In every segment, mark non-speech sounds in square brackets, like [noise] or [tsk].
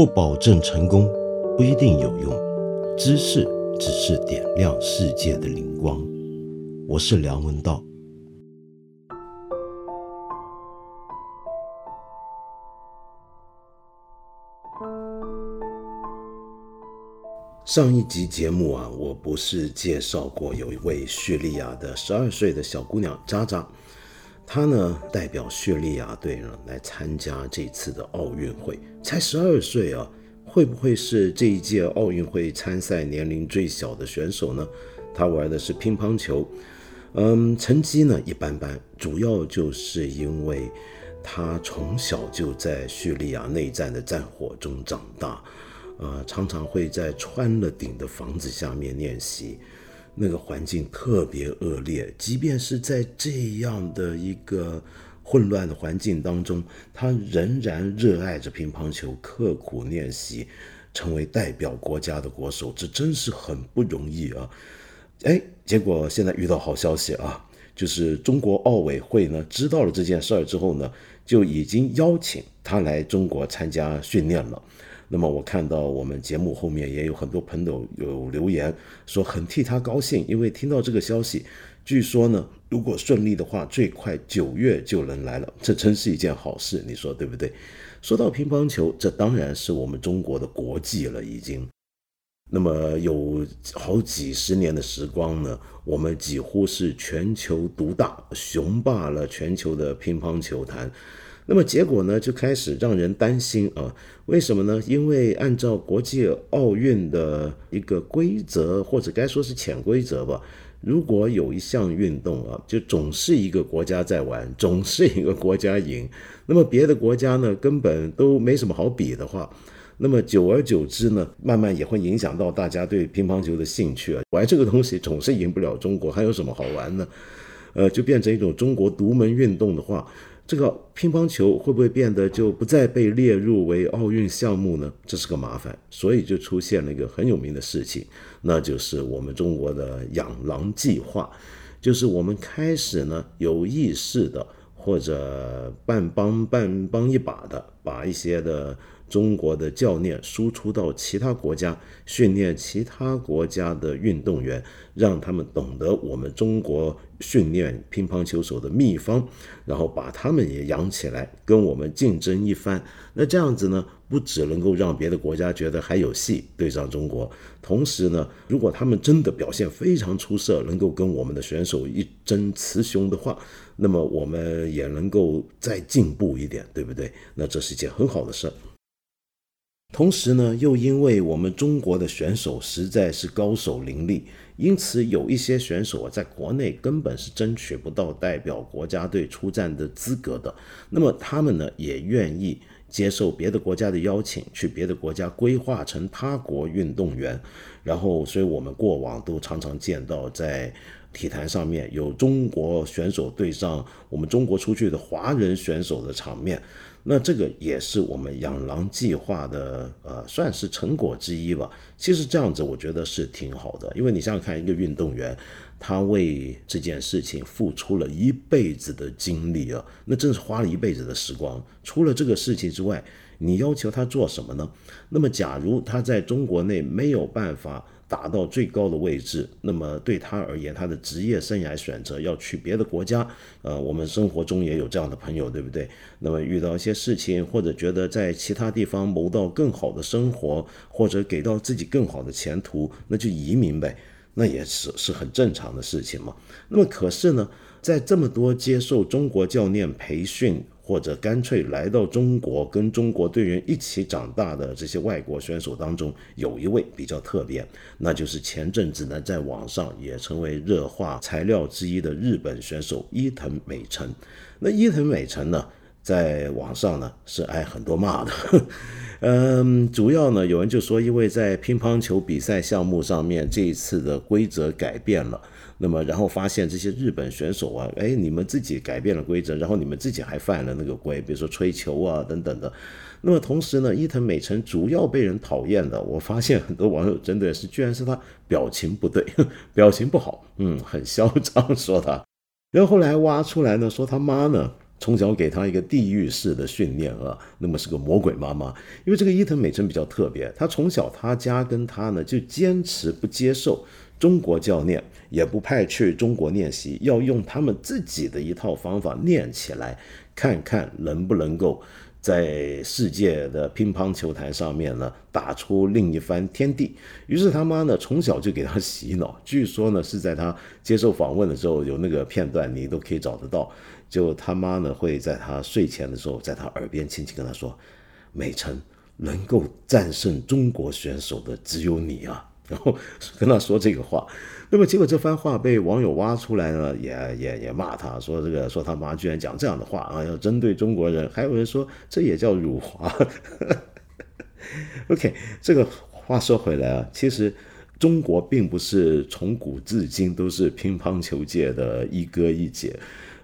不保证成功，不一定有用。知识只是点亮世界的灵光。我是梁文道。上一集节目啊，我不是介绍过有一位叙利亚的十二岁的小姑娘扎扎，他呢代表叙利亚队呢来参加这次的奥运会，才十二岁啊，会不会是这一届奥运会参赛年龄最小的选手呢？他玩的是乒乓球，嗯，成绩呢一般般，主要就是因为他从小就在叙利亚内战的战火中长大。呃，常常会在穿了顶的房子下面练习，那个环境特别恶劣。即便是在这样的一个混乱的环境当中，他仍然热爱着乒乓球，刻苦练习，成为代表国家的国手，这真是很不容易啊！哎，结果现在遇到好消息啊，就是中国奥委会呢知道了这件事儿之后呢，就已经邀请他来中国参加训练了。那么我看到我们节目后面也有很多朋友有留言说很替他高兴，因为听到这个消息，据说呢，如果顺利的话，最快九月就能来了，这真是一件好事，你说对不对？说到乒乓球，这当然是我们中国的国际了，已经。那么有好几十年的时光呢，我们几乎是全球独大，雄霸了全球的乒乓球坛。那么结果呢，就开始让人担心啊？为什么呢？因为按照国际奥运的一个规则，或者该说是潜规则吧，如果有一项运动啊，就总是一个国家在玩，总是一个国家赢，那么别的国家呢，根本都没什么好比的话，那么久而久之呢，慢慢也会影响到大家对乒乓球的兴趣啊。玩这个东西总是赢不了中国，还有什么好玩呢？呃，就变成一种中国独门运动的话。这个乒乓球会不会变得就不再被列入为奥运项目呢？这是个麻烦，所以就出现了一个很有名的事情，那就是我们中国的养狼计划，就是我们开始呢有意识的或者半帮半帮一把的把一些的。中国的教练输出到其他国家，训练其他国家的运动员，让他们懂得我们中国训练乒乓球手的秘方，然后把他们也养起来，跟我们竞争一番。那这样子呢，不只能够让别的国家觉得还有戏对上中国，同时呢，如果他们真的表现非常出色，能够跟我们的选手一争雌雄的话，那么我们也能够再进步一点，对不对？那这是一件很好的事儿。同时呢，又因为我们中国的选手实在是高手林立，因此有一些选手啊，在国内根本是争取不到代表国家队出战的资格的。那么他们呢，也愿意接受别的国家的邀请，去别的国家规划成他国运动员。然后，所以我们过往都常常见到在体坛上面有中国选手对上我们中国出去的华人选手的场面。那这个也是我们养狼计划的，呃，算是成果之一吧。其实这样子，我觉得是挺好的，因为你想想看，一个运动员，他为这件事情付出了一辈子的精力啊，那真是花了一辈子的时光。除了这个事情之外，你要求他做什么呢？那么，假如他在中国内没有办法。达到最高的位置，那么对他而言，他的职业生涯选择要去别的国家。呃，我们生活中也有这样的朋友，对不对？那么遇到一些事情，或者觉得在其他地方谋到更好的生活，或者给到自己更好的前途，那就移民呗，那也是是很正常的事情嘛。那么可是呢，在这么多接受中国教练培训。或者干脆来到中国跟中国队员一起长大的这些外国选手当中，有一位比较特别，那就是前阵子呢在网上也成为热话材料之一的日本选手伊藤美诚。那伊藤美诚呢，在网上呢是挨很多骂的，[laughs] 嗯，主要呢有人就说，因为在乒乓球比赛项目上面，这一次的规则改变了。那么，然后发现这些日本选手啊，哎，你们自己改变了规则，然后你们自己还犯了那个规，比如说吹球啊等等的。那么同时呢，伊藤美诚主要被人讨厌的，我发现很多网友针对的是，居然是他表情不对，[laughs] 表情不好，嗯，很嚣张说他。然后后来挖出来呢，说他妈呢从小给他一个地狱式的训练啊，那么是个魔鬼妈妈。因为这个伊藤美诚比较特别，他从小他家跟他呢就坚持不接受中国教练，也不派去中国练习，要用他们自己的一套方法练起来，看看能不能够。在世界的乒乓球台上面呢，打出另一番天地。于是他妈呢，从小就给他洗脑。据说呢，是在他接受访问的时候，有那个片段，你都可以找得到。就他妈呢，会在他睡前的时候，在他耳边轻轻跟他说：“美辰，能够战胜中国选手的只有你啊。[laughs] ”然后跟他说这个话。那么结果这番话被网友挖出来呢，也也也骂他说这个说他妈居然讲这样的话啊，要针对中国人。还有人说这也叫辱华。OK，这个话说回来啊，其实中国并不是从古至今都是乒乓球界的一哥一姐。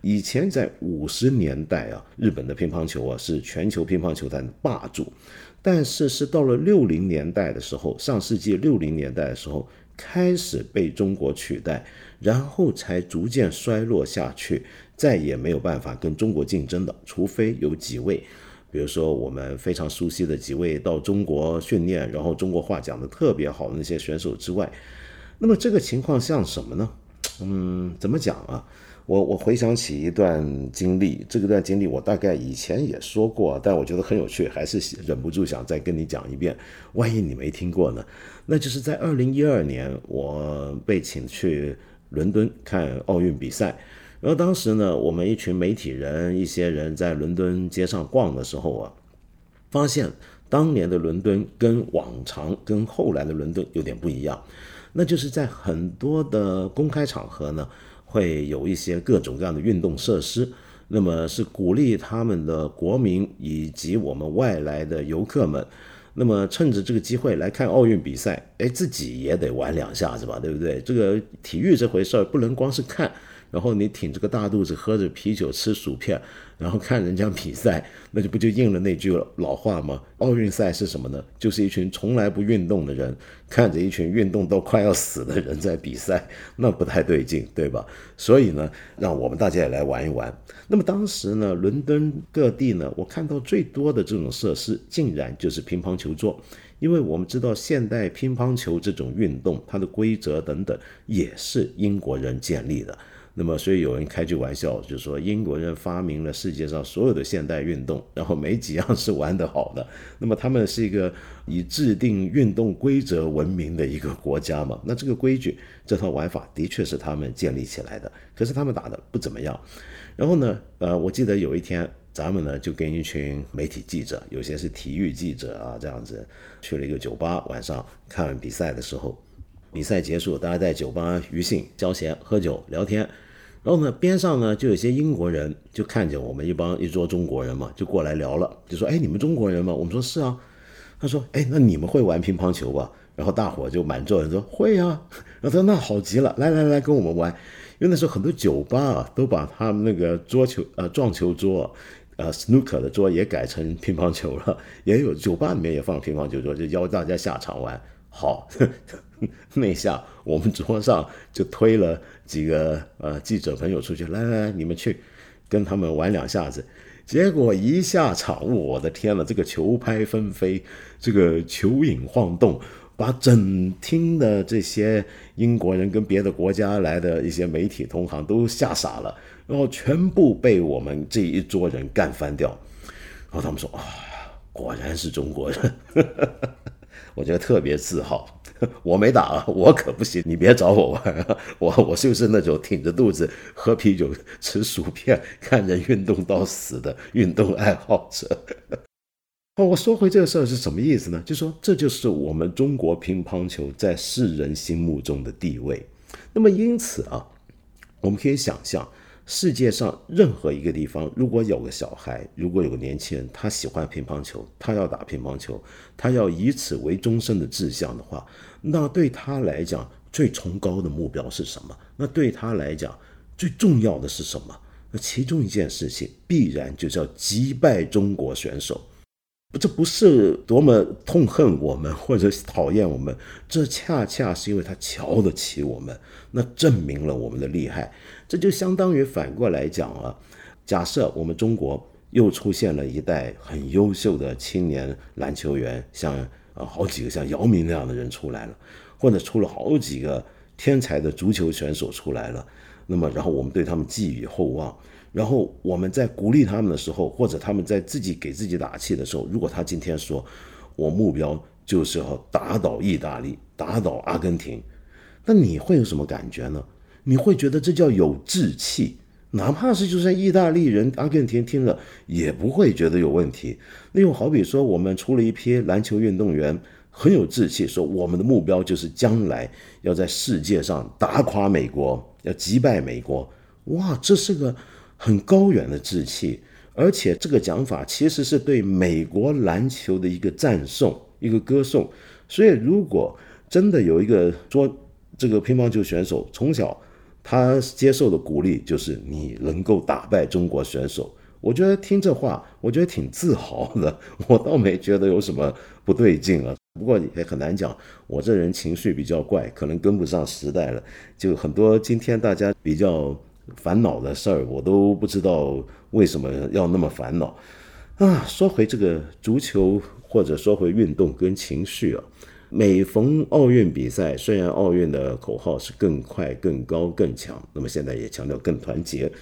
以前在五十年代啊，日本的乒乓球啊是全球乒乓球坛的霸主，但是是到了六零年代的时候，上世纪六零年代的时候。开始被中国取代，然后才逐渐衰落下去，再也没有办法跟中国竞争的，除非有几位，比如说我们非常熟悉的几位到中国训练，然后中国话讲的特别好的那些选手之外，那么这个情况像什么呢？嗯，怎么讲啊？我我回想起一段经历，这个段经历我大概以前也说过，但我觉得很有趣，还是忍不住想再跟你讲一遍。万一你没听过呢？那就是在二零一二年，我被请去伦敦看奥运比赛，然后当时呢，我们一群媒体人，一些人在伦敦街上逛的时候啊，发现当年的伦敦跟往常、跟后来的伦敦有点不一样，那就是在很多的公开场合呢。会有一些各种各样的运动设施，那么是鼓励他们的国民以及我们外来的游客们，那么趁着这个机会来看奥运比赛，哎，自己也得玩两下子吧，对不对？这个体育这回事儿不能光是看。然后你挺着个大肚子，喝着啤酒，吃薯片，然后看人家比赛，那就不就应了那句老话吗？奥运赛是什么呢？就是一群从来不运动的人，看着一群运动都快要死的人在比赛，那不太对劲，对吧？所以呢，让我们大家也来玩一玩。那么当时呢，伦敦各地呢，我看到最多的这种设施，竟然就是乒乓球桌，因为我们知道现代乒乓球这种运动，它的规则等等也是英国人建立的。那么，所以有人开句玩笑，就说英国人发明了世界上所有的现代运动，然后没几样是玩得好的。那么，他们是一个以制定运动规则闻名的一个国家嘛？那这个规矩、这套玩法的确是他们建立起来的。可是他们打的不怎么样。然后呢，呃，我记得有一天，咱们呢就跟一群媒体记者，有些是体育记者啊，这样子去了一个酒吧，晚上看比赛的时候，比赛结束，大家在酒吧余兴、交闲、喝酒、聊天。然后呢，边上呢就有些英国人，就看见我们一帮一桌中国人嘛，就过来聊了，就说：“哎，你们中国人吗？”我们说是啊。他说：“哎，那你们会玩乒乓球吧？”然后大伙就满座人说：“会啊。”然后他说：“那好极了，来来来，跟我们玩。”因为那时候很多酒吧啊，都把他们那个桌球呃撞球桌，呃，Snoke 的桌也改成乒乓球了，也有酒吧里面也放乒乓球桌，就邀大家下场玩。好，[laughs] 那下我们桌上就推了几个呃记者朋友出去，来来来，你们去跟他们玩两下子。结果一下场，我的天呐，这个球拍纷飞，这个球影晃动，把整厅的这些英国人跟别的国家来的一些媒体同行都吓傻了，然后全部被我们这一桌人干翻掉。然后他们说啊，果然是中国人。[laughs] 我觉得特别自豪，[laughs] 我没打啊，我可不行，你别找我玩啊，我我就是那种挺着肚子喝啤酒、吃薯片、看人运动到死的运动爱好者。哦，我说回这个事儿是什么意思呢？就说这就是我们中国乒乓球在世人心目中的地位。那么因此啊，我们可以想象。世界上任何一个地方，如果有个小孩，如果有个年轻人，他喜欢乒乓球，他要打乒乓球，他要以此为终身的志向的话，那对他来讲，最崇高的目标是什么？那对他来讲，最重要的是什么？那其中一件事情，必然就叫击败中国选手。这不是多么痛恨我们或者讨厌我们，这恰恰是因为他瞧得起我们，那证明了我们的厉害。这就相当于反过来讲啊，假设我们中国又出现了一代很优秀的青年篮球员，像呃好几个像姚明那样的人出来了，或者出了好几个天才的足球选手出来了，那么然后我们对他们寄予厚望，然后我们在鼓励他们的时候，或者他们在自己给自己打气的时候，如果他今天说，我目标就是要打倒意大利，打倒阿根廷，那你会有什么感觉呢？你会觉得这叫有志气，哪怕是就算意大利人、阿根廷听了也不会觉得有问题。那又好比说，我们出了一批篮球运动员，很有志气，说我们的目标就是将来要在世界上打垮美国，要击败美国。哇，这是个很高远的志气，而且这个讲法其实是对美国篮球的一个赞颂、一个歌颂。所以，如果真的有一个说这个乒乓球选手从小，他接受的鼓励就是你能够打败中国选手，我觉得听这话，我觉得挺自豪的。[laughs] 我倒没觉得有什么不对劲啊。不过也很难讲，我这人情绪比较怪，可能跟不上时代了。就很多今天大家比较烦恼的事儿，我都不知道为什么要那么烦恼啊。说回这个足球，或者说回运动跟情绪啊。每逢奥运比赛，虽然奥运的口号是更快、更高、更强，那么现在也强调更团结，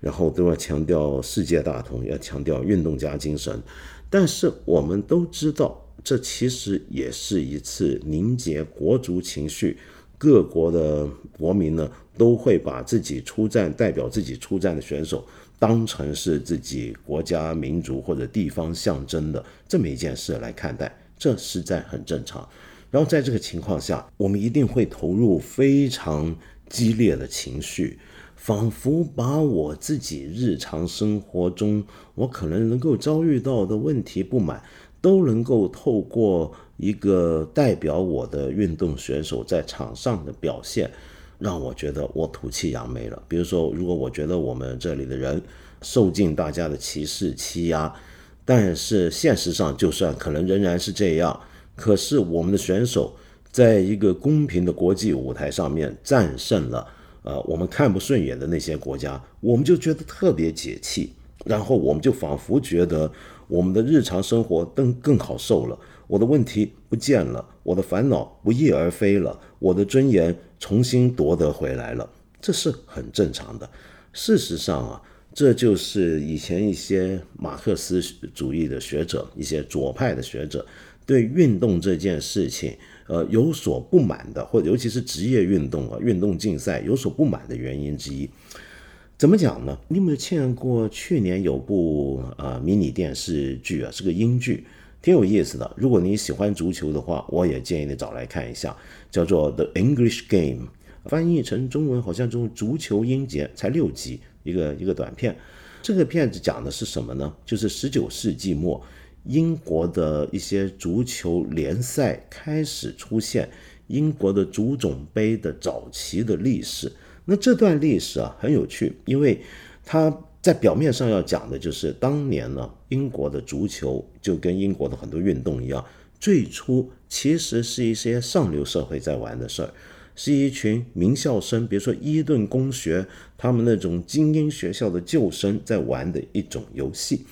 然后都要强调世界大同，要强调运动家精神。但是我们都知道，这其实也是一次凝结国足情绪。各国的国民呢，都会把自己出战、代表自己出战的选手当成是自己国家、民族或者地方象征的这么一件事来看待，这实在很正常。然后在这个情况下，我们一定会投入非常激烈的情绪，仿佛把我自己日常生活中我可能能够遭遇到的问题不满，都能够透过一个代表我的运动选手在场上的表现，让我觉得我吐气扬眉了。比如说，如果我觉得我们这里的人受尽大家的歧视欺压，但是现实上就算可能仍然是这样。可是我们的选手在一个公平的国际舞台上面战胜了，呃，我们看不顺眼的那些国家，我们就觉得特别解气，然后我们就仿佛觉得我们的日常生活更更好受了，我的问题不见了，我的烦恼不翼而飞了，我的尊严重新夺得回来了，这是很正常的。事实上啊，这就是以前一些马克思主义的学者，一些左派的学者。对运动这件事情，呃，有所不满的，或者尤其是职业运动啊，运动竞赛有所不满的原因之一，怎么讲呢？你有没有见过去年有部呃迷你电视剧啊，是个英剧，挺有意思的。如果你喜欢足球的话，我也建议你找来看一下，叫做《The English Game》，翻译成中文好像就是《足球英杰》，才六集，一个一个短片。这个片子讲的是什么呢？就是十九世纪末。英国的一些足球联赛开始出现，英国的足总杯的早期的历史。那这段历史啊很有趣，因为它在表面上要讲的就是当年呢，英国的足球就跟英国的很多运动一样，最初其实是一些上流社会在玩的事儿，是一群名校生，比如说伊顿公学他们那种精英学校的旧生在玩的一种游戏。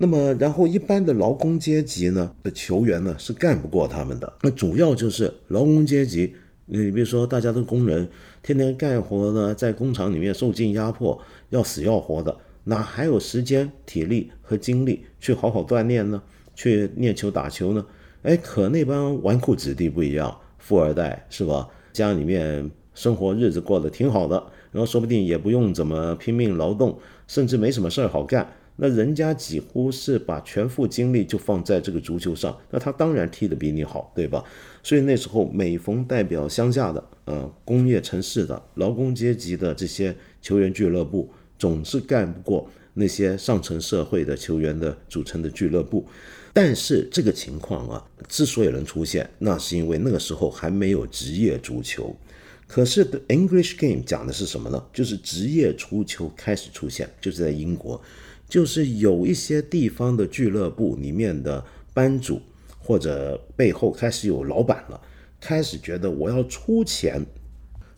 那么，然后一般的劳工阶级呢的球员呢是干不过他们的。那主要就是劳工阶级，你比如说大家都工人，天天干活呢，在工厂里面受尽压迫，要死要活的，哪还有时间、体力和精力去好好锻炼呢？去练球、打球呢？哎，可那帮纨绔子弟不一样，富二代是吧？家里面生活日子过得挺好的，然后说不定也不用怎么拼命劳动，甚至没什么事儿好干。那人家几乎是把全副精力就放在这个足球上，那他当然踢得比你好，对吧？所以那时候每逢代表乡下的、呃工业城市的劳工阶级的这些球员俱乐部，总是干不过那些上层社会的球员的组成的俱乐部。但是这个情况啊，之所以能出现，那是因为那个时候还没有职业足球。可是 The English Game 讲的是什么呢？就是职业足球开始出现，就是在英国。就是有一些地方的俱乐部里面的班主或者背后开始有老板了，开始觉得我要出钱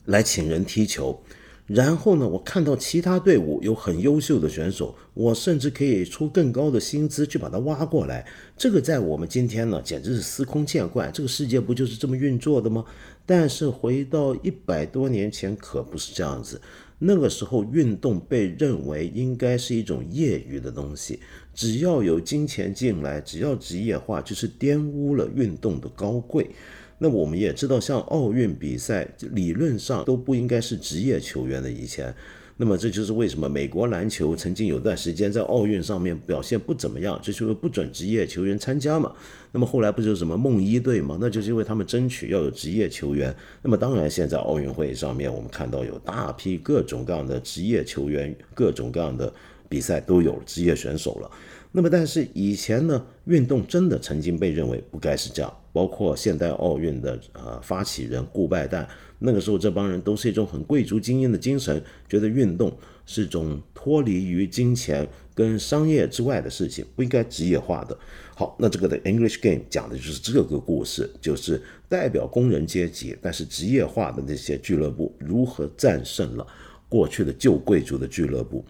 来请人踢球，然后呢，我看到其他队伍有很优秀的选手，我甚至可以出更高的薪资去把他挖过来。这个在我们今天呢，简直是司空见惯。这个世界不就是这么运作的吗？但是回到一百多年前，可不是这样子。那个时候，运动被认为应该是一种业余的东西，只要有金钱进来，只要职业化，就是玷污了运动的高贵。那我们也知道，像奥运比赛，理论上都不应该是职业球员的以前。那么这就是为什么美国篮球曾经有段时间在奥运上面表现不怎么样，就是因为不准职业球员参加嘛。那么后来不就是什么梦一队嘛？那就是因为他们争取要有职业球员。那么当然，现在奥运会上面我们看到有大批各种各样的职业球员，各种各样的比赛都有职业选手了。那么，但是以前呢，运动真的曾经被认为不该是这样。包括现代奥运的呃发起人顾拜旦，那个时候这帮人都是一种很贵族精英的精神，觉得运动是种脱离于金钱跟商业之外的事情，不应该职业化的。好，那这个的 English Game 讲的就是这个故事，就是代表工人阶级但是职业化的那些俱乐部如何战胜了过去的旧贵族的俱乐部。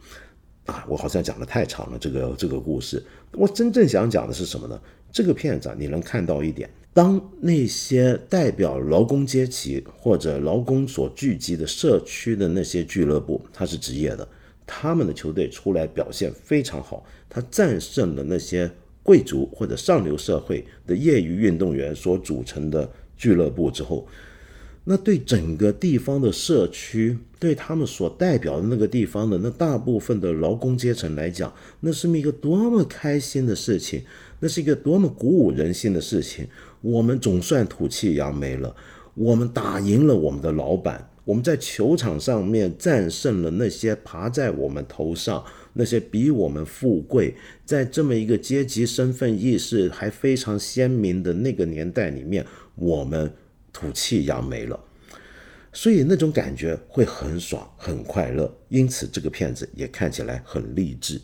啊，我好像讲的太长了，这个这个故事，我真正想讲的是什么呢？这个片子你能看到一点，当那些代表劳工阶级或者劳工所聚集的社区的那些俱乐部，它是职业的，他们的球队出来表现非常好，他战胜了那些贵族或者上流社会的业余运动员所组成的俱乐部之后。那对整个地方的社区，对他们所代表的那个地方的那大部分的劳工阶层来讲，那是一个多么开心的事情，那是一个多么鼓舞人心的事情。我们总算吐气扬眉了，我们打赢了我们的老板，我们在球场上面战胜了那些爬在我们头上、那些比我们富贵，在这么一个阶级身份意识还非常鲜明的那个年代里面，我们。吐气扬眉了，所以那种感觉会很爽很快乐，因此这个片子也看起来很励志。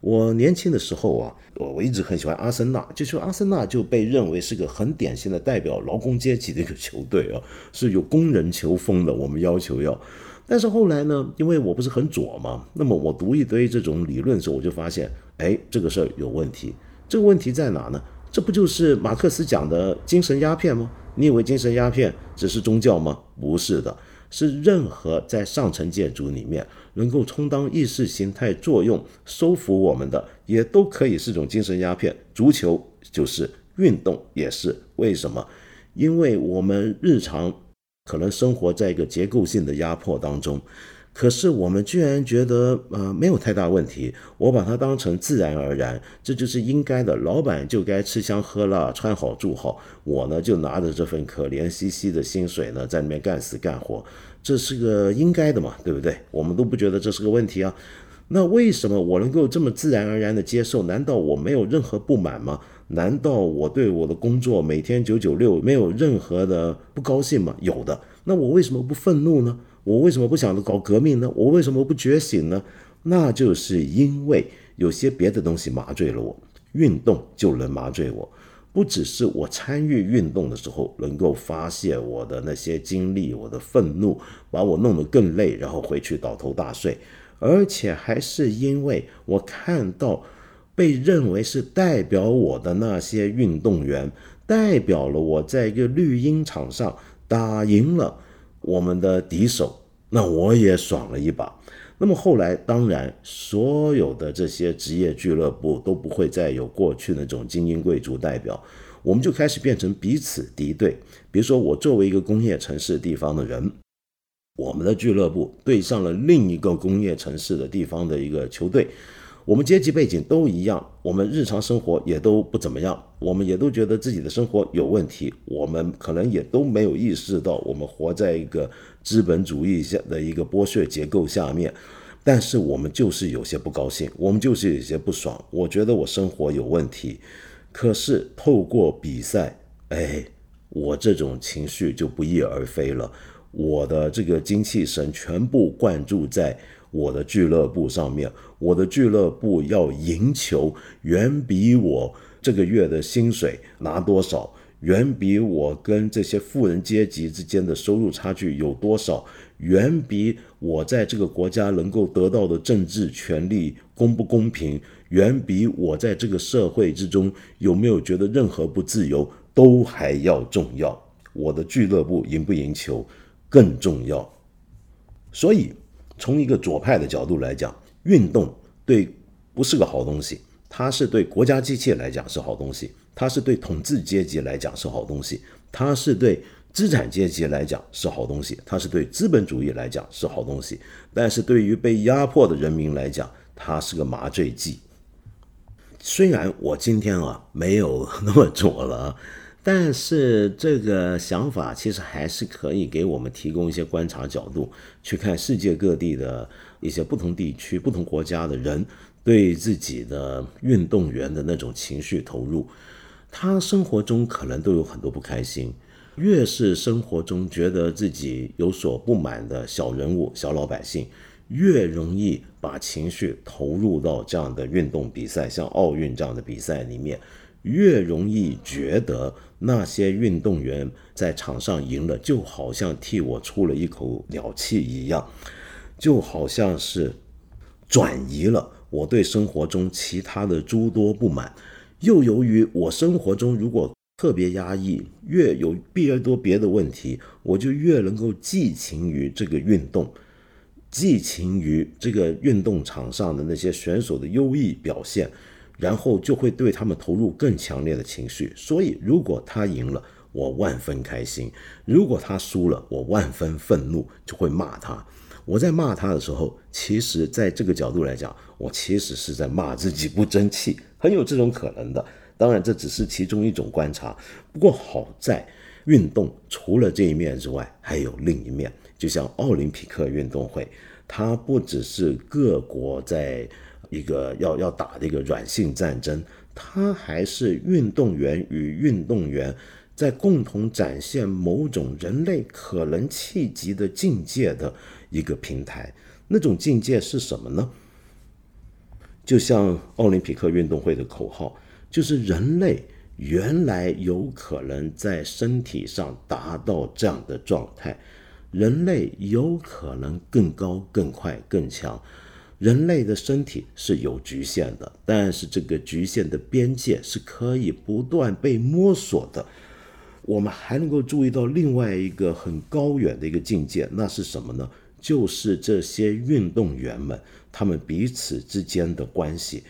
我年轻的时候啊，我我一直很喜欢阿森纳，就说阿森纳就被认为是个很典型的代表劳工阶级的一个球队啊，是有工人球风的。我们要求要，但是后来呢，因为我不是很左嘛，那么我读一堆这种理论的时候，我就发现，哎，这个事儿有问题。这个问题在哪呢？这不就是马克思讲的精神鸦片吗？你以为精神鸦片只是宗教吗？不是的，是任何在上层建筑里面能够充当意识形态作用、收服我们的，也都可以是种精神鸦片。足球就是运动，也是为什么？因为我们日常可能生活在一个结构性的压迫当中。可是我们居然觉得，呃，没有太大问题。我把它当成自然而然，这就是应该的。老板就该吃香喝辣、穿好住好，我呢就拿着这份可怜兮兮的薪水呢，在里面干死干活，这是个应该的嘛，对不对？我们都不觉得这是个问题啊。那为什么我能够这么自然而然的接受？难道我没有任何不满吗？难道我对我的工作每天九九六没有任何的不高兴吗？有的。那我为什么不愤怒呢？我为什么不想着搞革命呢？我为什么不觉醒呢？那就是因为有些别的东西麻醉了我，运动就能麻醉我。不只是我参与运动的时候能够发泄我的那些经历，我的愤怒把我弄得更累，然后回去倒头大睡，而且还是因为我看到被认为是代表我的那些运动员，代表了我在一个绿茵场上打赢了。我们的敌手，那我也爽了一把。那么后来，当然，所有的这些职业俱乐部都不会再有过去那种精英贵族代表，我们就开始变成彼此敌对。比如说，我作为一个工业城市地方的人，我们的俱乐部对上了另一个工业城市的地方的一个球队。我们阶级背景都一样，我们日常生活也都不怎么样，我们也都觉得自己的生活有问题，我们可能也都没有意识到我们活在一个资本主义下的一个剥削结构下面，但是我们就是有些不高兴，我们就是有些不爽，我觉得我生活有问题，可是透过比赛，哎，我这种情绪就不翼而飞了，我的这个精气神全部灌注在。我的俱乐部上面，我的俱乐部要赢球，远比我这个月的薪水拿多少，远比我跟这些富人阶级之间的收入差距有多少，远比我在这个国家能够得到的政治权利公不公平，远比我在这个社会之中有没有觉得任何不自由都还要重要。我的俱乐部赢不赢球更重要。所以，从一个左派的角度来讲，运动对不是个好东西，它是对国家机器来讲是好东西，它是对统治阶级来讲是好东西，它是对。资产阶级来讲是好东西，它是对资本主义来讲是好东西，但是对于被压迫的人民来讲，它是个麻醉剂。虽然我今天啊没有那么左了，但是这个想法其实还是可以给我们提供一些观察角度，去看世界各地的一些不同地区、不同国家的人对自己的运动员的那种情绪投入，他生活中可能都有很多不开心。越是生活中觉得自己有所不满的小人物、小老百姓，越容易把情绪投入到这样的运动比赛，像奥运这样的比赛里面，越容易觉得那些运动员在场上赢了，就好像替我出了一口鸟气一样，就好像是转移了我对生活中其他的诸多不满，又由于我生活中如果特别压抑，越有越多别的问题，我就越能够寄情于这个运动，寄情于这个运动场上的那些选手的优异表现，然后就会对他们投入更强烈的情绪。所以，如果他赢了，我万分开心；如果他输了，我万分愤怒，就会骂他。我在骂他的时候，其实在这个角度来讲，我其实是在骂自己不争气，很有这种可能的。当然，这只是其中一种观察。不过好在，运动除了这一面之外，还有另一面。就像奥林匹克运动会，它不只是各国在一个要要打的一个软性战争，它还是运动员与运动员在共同展现某种人类可能企及的境界的一个平台。那种境界是什么呢？就像奥林匹克运动会的口号。就是人类原来有可能在身体上达到这样的状态，人类有可能更高、更快、更强。人类的身体是有局限的，但是这个局限的边界是可以不断被摸索的。我们还能够注意到另外一个很高远的一个境界，那是什么呢？就是这些运动员们他们彼此之间的关系，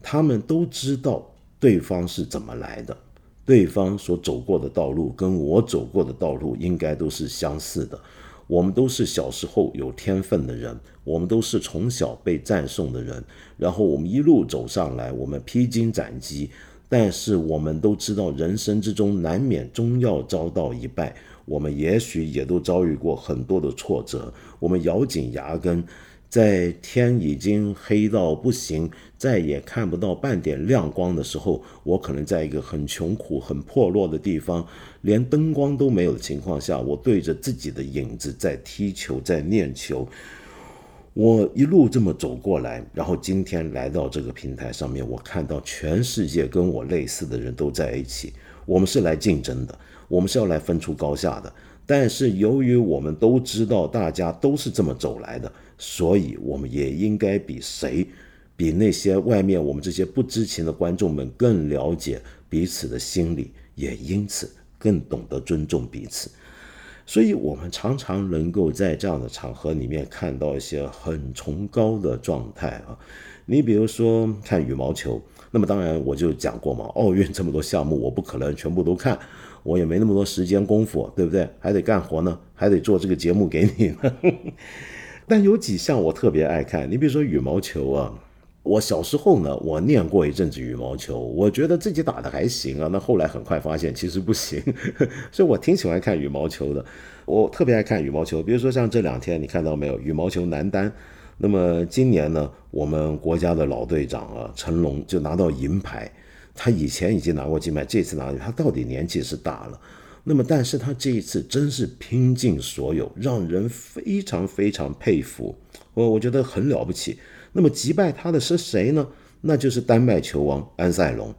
他们都知道。对方是怎么来的？对方所走过的道路跟我走过的道路应该都是相似的。我们都是小时候有天分的人，我们都是从小被赞颂的人，然后我们一路走上来，我们披荆斩棘。但是我们都知道，人生之中难免终要遭到一败。我们也许也都遭遇过很多的挫折，我们咬紧牙根。在天已经黑到不行，再也看不到半点亮光的时候，我可能在一个很穷苦、很破落的地方，连灯光都没有的情况下，我对着自己的影子在踢球，在念球。我一路这么走过来，然后今天来到这个平台上面，我看到全世界跟我类似的人都在一起，我们是来竞争的，我们是要来分出高下的。但是由于我们都知道大家都是这么走来的。所以，我们也应该比谁，比那些外面我们这些不知情的观众们更了解彼此的心理，也因此更懂得尊重彼此。所以，我们常常能够在这样的场合里面看到一些很崇高的状态啊。你比如说看羽毛球，那么当然我就讲过嘛，奥运这么多项目，我不可能全部都看，我也没那么多时间功夫，对不对？还得干活呢，还得做这个节目给你呢。[laughs] 但有几项我特别爱看，你比如说羽毛球啊，我小时候呢，我练过一阵子羽毛球，我觉得自己打的还行啊。那后来很快发现其实不行，[laughs] 所以我挺喜欢看羽毛球的。我特别爱看羽毛球，比如说像这两天你看到没有，羽毛球男单。那么今年呢，我们国家的老队长啊，成龙就拿到银牌。他以前已经拿过金牌，这次拿，他到底年纪是大了。那么，但是他这一次真是拼尽所有，让人非常非常佩服。我我觉得很了不起。那么击败他的是谁呢？那就是丹麦球王安塞龙。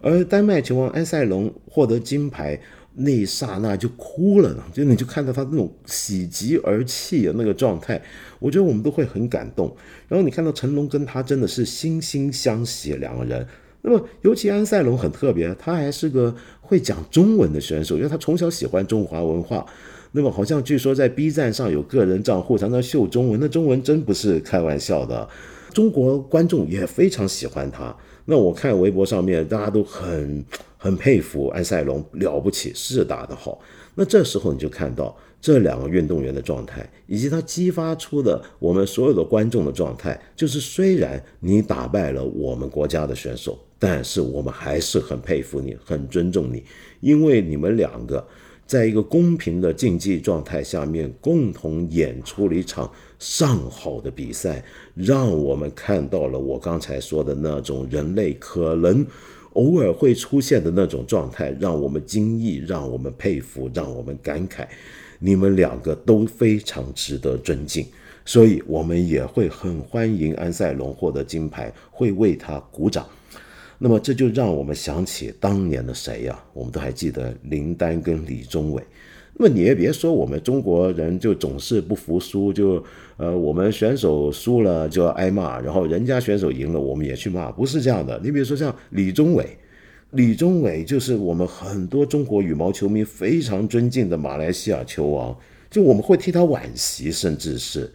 而丹麦球王安塞龙获得金牌那一刹那就哭了，就你就看到他那种喜极而泣的那个状态，我觉得我们都会很感动。然后你看到成龙跟他真的是惺惺相惜两个人。那么尤其安塞龙很特别，他还是个会讲中文的选手，因为他从小喜欢中华文化。那么好像据说在 B 站上有个人账户，常常秀中文，那中文真不是开玩笑的。中国观众也非常喜欢他。那我看微博上面大家都很很佩服安塞龙，了不起，是打得好。那这时候你就看到这两个运动员的状态，以及他激发出的我们所有的观众的状态，就是虽然你打败了我们国家的选手，但是我们还是很佩服你，很尊重你，因为你们两个。在一个公平的竞技状态下面，共同演出了一场上好的比赛，让我们看到了我刚才说的那种人类可能偶尔会出现的那种状态，让我们惊异，让我们佩服，让我们感慨。你们两个都非常值得尊敬，所以我们也会很欢迎安塞龙获得金牌，会为他鼓掌。那么这就让我们想起当年的谁呀？我们都还记得林丹跟李宗伟。那么你也别说我们中国人就总是不服输，就呃我们选手输了就要挨骂，然后人家选手赢了我们也去骂，不是这样的。你比如说像李宗伟，李宗伟就是我们很多中国羽毛球迷非常尊敬的马来西亚球王，就我们会替他惋惜，甚至是。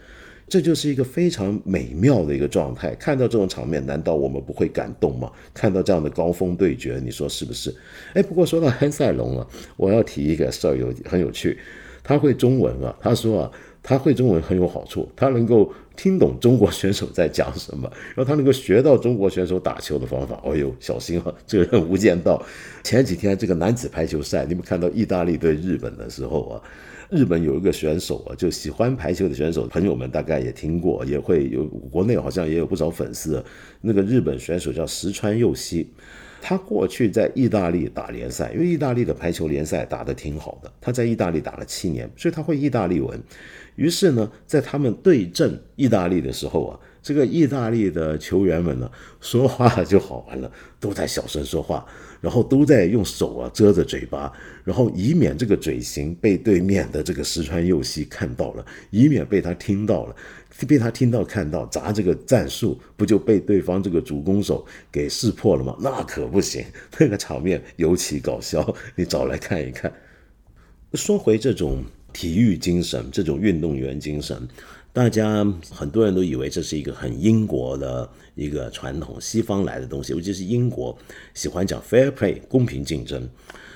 这就是一个非常美妙的一个状态。看到这种场面，难道我们不会感动吗？看到这样的高峰对决，你说是不是？哎，不过说到安塞龙啊，我要提一个事儿，有很有趣。他会中文啊，他说啊，他会中文很有好处，他能够听懂中国选手在讲什么，然后他能够学到中国选手打球的方法。哦呦，小心啊，这个人无间道。前几天这个男子排球赛，你们看到意大利对日本的时候啊。日本有一个选手啊，就喜欢排球的选手，朋友们大概也听过，也会有国内好像也有不少粉丝。那个日本选手叫石川佑希，他过去在意大利打联赛，因为意大利的排球联赛打得挺好的，他在意大利打了七年，所以他会意大利文。于是呢，在他们对阵意大利的时候啊，这个意大利的球员们呢，说话就好玩了，都在小声说话。然后都在用手啊遮着嘴巴，然后以免这个嘴型被对面的这个石川佑希看到了，以免被他听到了，被他听到看到砸这个战术，不就被对方这个主攻手给识破了吗？那可不行，那个场面尤其搞笑，你找来看一看。说回这种体育精神，这种运动员精神。大家很多人都以为这是一个很英国的一个传统，西方来的东西，尤其是英国喜欢讲 fair play 公平竞争。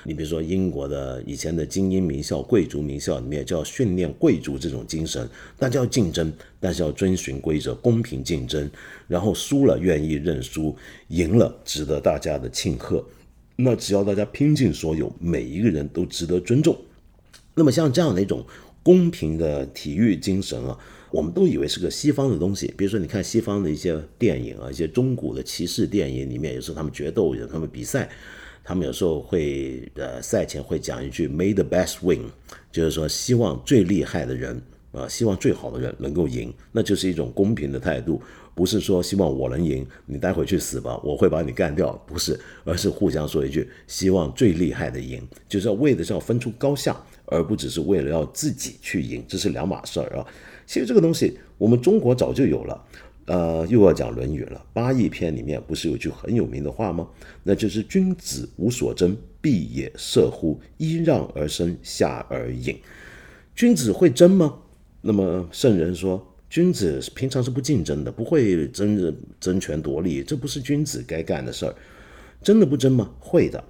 你比如说英国的以前的精英名校、贵族名校里面，就要训练贵族这种精神，大家要竞争，但是要遵循规则，公平竞争。然后输了愿意认输，赢了值得大家的庆贺。那只要大家拼尽所有，每一个人都值得尊重。那么像这样的一种公平的体育精神啊。我们都以为是个西方的东西，比如说你看西方的一些电影啊，一些中古的骑士电影里面，有时候他们决斗，有他们比赛，他们有时候会呃赛前会讲一句 “May the best win”，就是说希望最厉害的人啊，希望最好的人能够赢，那就是一种公平的态度，不是说希望我能赢，你待会去死吧，我会把你干掉，不是，而是互相说一句希望最厉害的赢，就是要为的是要分出高下，而不只是为了要自己去赢，这是两码事儿啊。其实这个东西我们中国早就有了，呃，又要讲《论语》了。八佾篇里面不是有句很有名的话吗？那就是“君子无所争，必也射乎！揖让而生，下而饮。”君子会争吗？那么圣人说，君子平常是不竞争的，不会争争权夺利，这不是君子该干的事儿。真的不争吗？会的。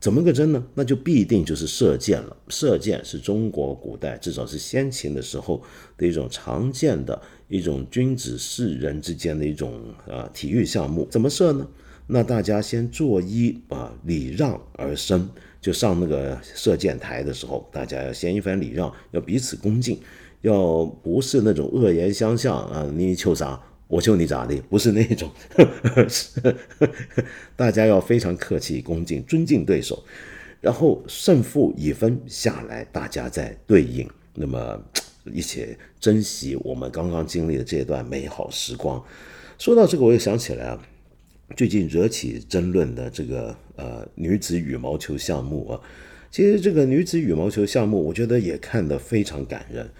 怎么个争呢？那就必定就是射箭了。射箭是中国古代至少是先秦的时候的一种常见的一种君子士人之间的一种啊体育项目。怎么射呢？那大家先作揖啊，礼让而生。就上那个射箭台的时候，大家要先一番礼让，要彼此恭敬，要不是那种恶言相向啊，你求啥？我救你咋的？不是那种，是 [laughs] 大家要非常客气、恭敬、尊敬对手，然后胜负已分下来，大家再对应，那么一起珍惜我们刚刚经历的这段美好时光。说到这个，我又想起来啊，最近惹起争论的这个呃女子羽毛球项目啊，其实这个女子羽毛球项目，我觉得也看得非常感人。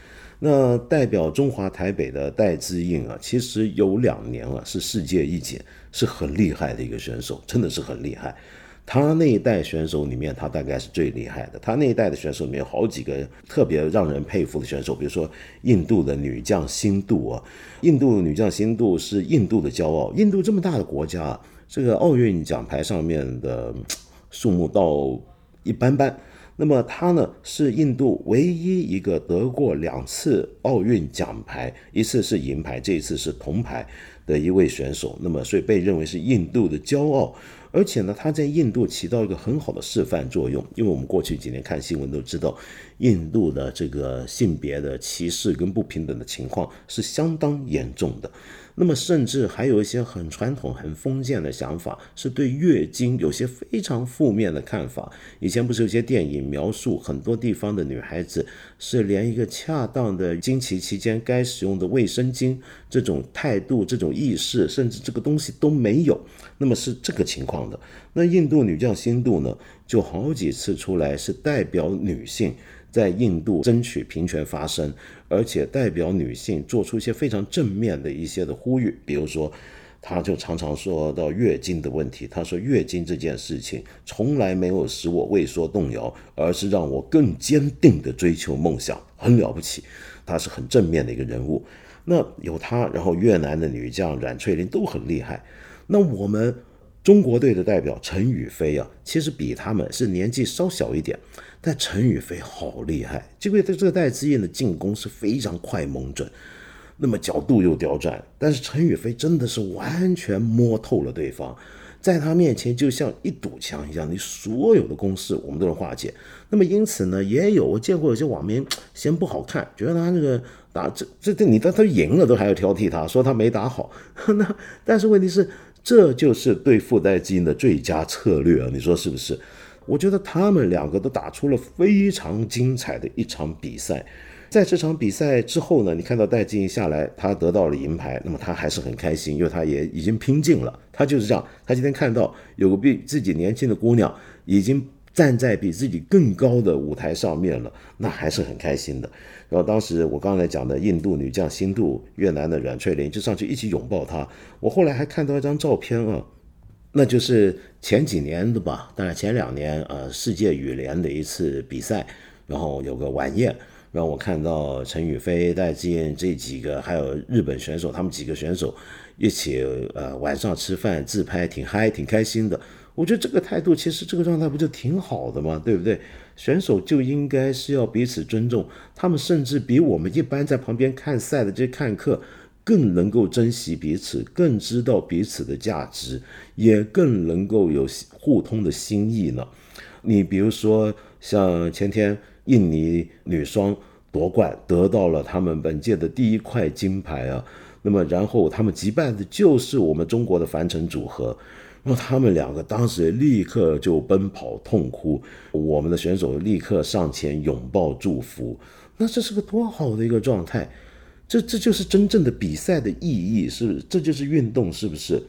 那代表中华台北的戴资颖啊，其实有两年了是世界一姐，是很厉害的一个选手，真的是很厉害。他那一代选手里面，他大概是最厉害的。他那一代的选手里面有好几个特别让人佩服的选手，比如说印度的女将辛杜啊，印度女将辛杜是印度的骄傲。印度这么大的国家，这个奥运奖牌上面的 [tsk] 数目倒一般般。那么他呢，是印度唯一一个得过两次奥运奖牌，一次是银牌，这一次是铜牌的一位选手。那么所以被认为是印度的骄傲。而且呢，他在印度起到一个很好的示范作用，因为我们过去几年看新闻都知道，印度的这个性别的歧视跟不平等的情况是相当严重的。那么，甚至还有一些很传统、很封建的想法，是对月经有些非常负面的看法。以前不是有些电影描述很多地方的女孩子是连一个恰当的经期期间该使用的卫生巾这种态度、这种意识，甚至这个东西都没有。那么是这个情况的。那印度女将辛度呢，就好几次出来是代表女性。在印度争取平权发声，而且代表女性做出一些非常正面的一些的呼吁，比如说，她就常常说到月经的问题。她说，月经这件事情从来没有使我畏缩动摇，而是让我更坚定的追求梦想，很了不起。她是很正面的一个人物。那有她，然后越南的女将阮翠玲都很厉害。那我们中国队的代表陈雨菲啊，其实比他们是年纪稍小一点。但陈宇飞好厉害，这个这个戴资颖的进攻是非常快猛准，那么角度又刁钻，但是陈宇飞真的是完全摸透了对方，在他面前就像一堵墙一样，你所有的攻势我们都能化解。那么因此呢，也有我见过有些网民嫌不好看，觉得他那个打这这这你他他赢了都还要挑剔他，说他没打好。[laughs] 那但是问题是，这就是对付戴资颖的最佳策略啊，你说是不是？我觉得他们两个都打出了非常精彩的一场比赛，在这场比赛之后呢，你看到戴资颖下来，他得到了银牌，那么他还是很开心，因为他也已经拼尽了。他就是这样，他今天看到有个比自己年轻的姑娘已经站在比自己更高的舞台上面了，那还是很开心的。然后当时我刚才讲的印度女将辛度、越南的阮翠玲就上去一起拥抱她。我后来还看到一张照片啊。那就是前几年的吧，当然前两年，呃，世界羽联的一次比赛，然后有个晚宴，让我看到陈雨菲、戴资颖这几个，还有日本选手，他们几个选手一起，呃，晚上吃饭自拍，挺嗨，挺开心的。我觉得这个态度，其实这个状态不就挺好的吗？对不对？选手就应该是要彼此尊重，他们甚至比我们一般在旁边看赛的这些看客。更能够珍惜彼此，更知道彼此的价值，也更能够有互通的心意呢。你比如说，像前天印尼女双夺冠，得到了他们本届的第一块金牌啊。那么，然后他们击败的就是我们中国的樊城组合。那么，他们两个当时立刻就奔跑痛哭，我们的选手立刻上前拥抱祝福。那这是个多好的一个状态！这这就是真正的比赛的意义，是不这就是运动，是不是？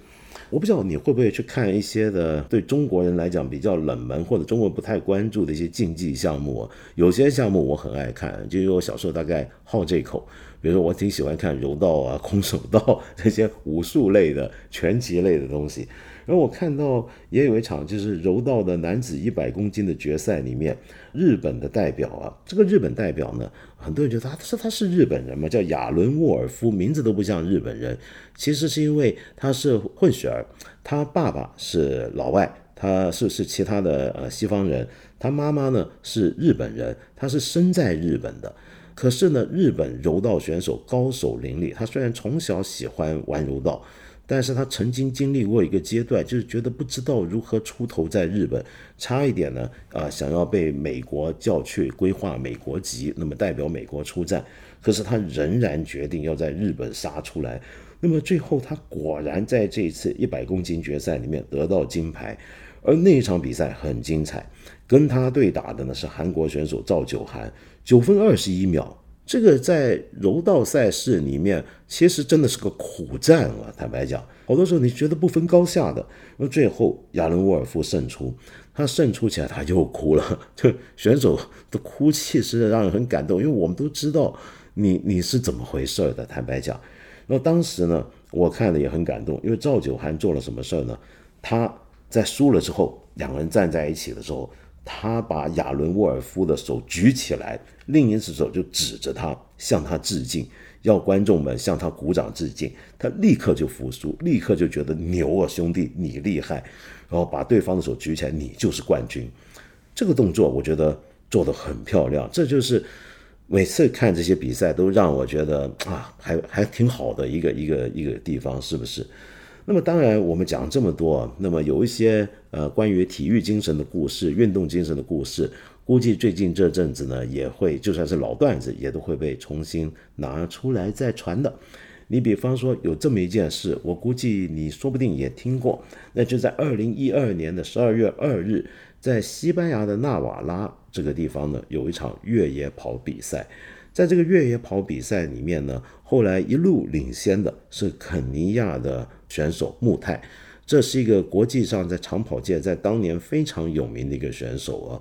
我不知道你会不会去看一些的对中国人来讲比较冷门或者中国不太关注的一些竞技项目。有些项目我很爱看，就因为我小时候大概好这口。比如说我挺喜欢看柔道啊、空手道 [laughs] 这些武术类的、拳击类的东西。而我看到也有一场就是柔道的男子一百公斤的决赛里面，日本的代表啊，这个日本代表呢，很多人觉得他说他是日本人嘛，叫亚伦沃尔夫，名字都不像日本人。其实是因为他是混血儿，他爸爸是老外，他是是其他的呃西方人，他妈妈呢是日本人，他是生在日本的。可是呢，日本柔道选手高手林立，他虽然从小喜欢玩柔道。但是他曾经经历过一个阶段，就是觉得不知道如何出头在日本，差一点呢，啊，想要被美国叫去规划美国籍，那么代表美国出战。可是他仍然决定要在日本杀出来。那么最后他果然在这一次一百公斤决赛里面得到金牌，而那一场比赛很精彩，跟他对打的呢是韩国选手赵九涵，九分二十一秒。这个在柔道赛事里面，其实真的是个苦战啊！坦白讲，好多时候你觉得不分高下的，那最后亚伦沃尔夫胜出，他胜出起来他又哭了，[laughs] 就选手的哭泣是让人很感动，因为我们都知道你你是怎么回事的。坦白讲，那当时呢，我看了也很感动，因为赵九涵做了什么事呢？他在输了之后，两个人站在一起的时候。他把亚伦沃尔夫的手举起来，另一只手就指着他，向他致敬，要观众们向他鼓掌致敬。他立刻就服输，立刻就觉得牛啊，兄弟，你厉害！然后把对方的手举起来，你就是冠军。这个动作我觉得做得很漂亮，这就是每次看这些比赛都让我觉得啊，还还挺好的一个一个一个地方，是不是？那么当然，我们讲这么多，那么有一些呃关于体育精神的故事、运动精神的故事，估计最近这阵子呢，也会就算是老段子，也都会被重新拿出来再传的。你比方说有这么一件事，我估计你说不定也听过，那就在二零一二年的十二月二日，在西班牙的纳瓦拉这个地方呢，有一场越野跑比赛。在这个越野跑比赛里面呢，后来一路领先的是肯尼亚的选手穆泰，这是一个国际上在长跑界在当年非常有名的一个选手啊。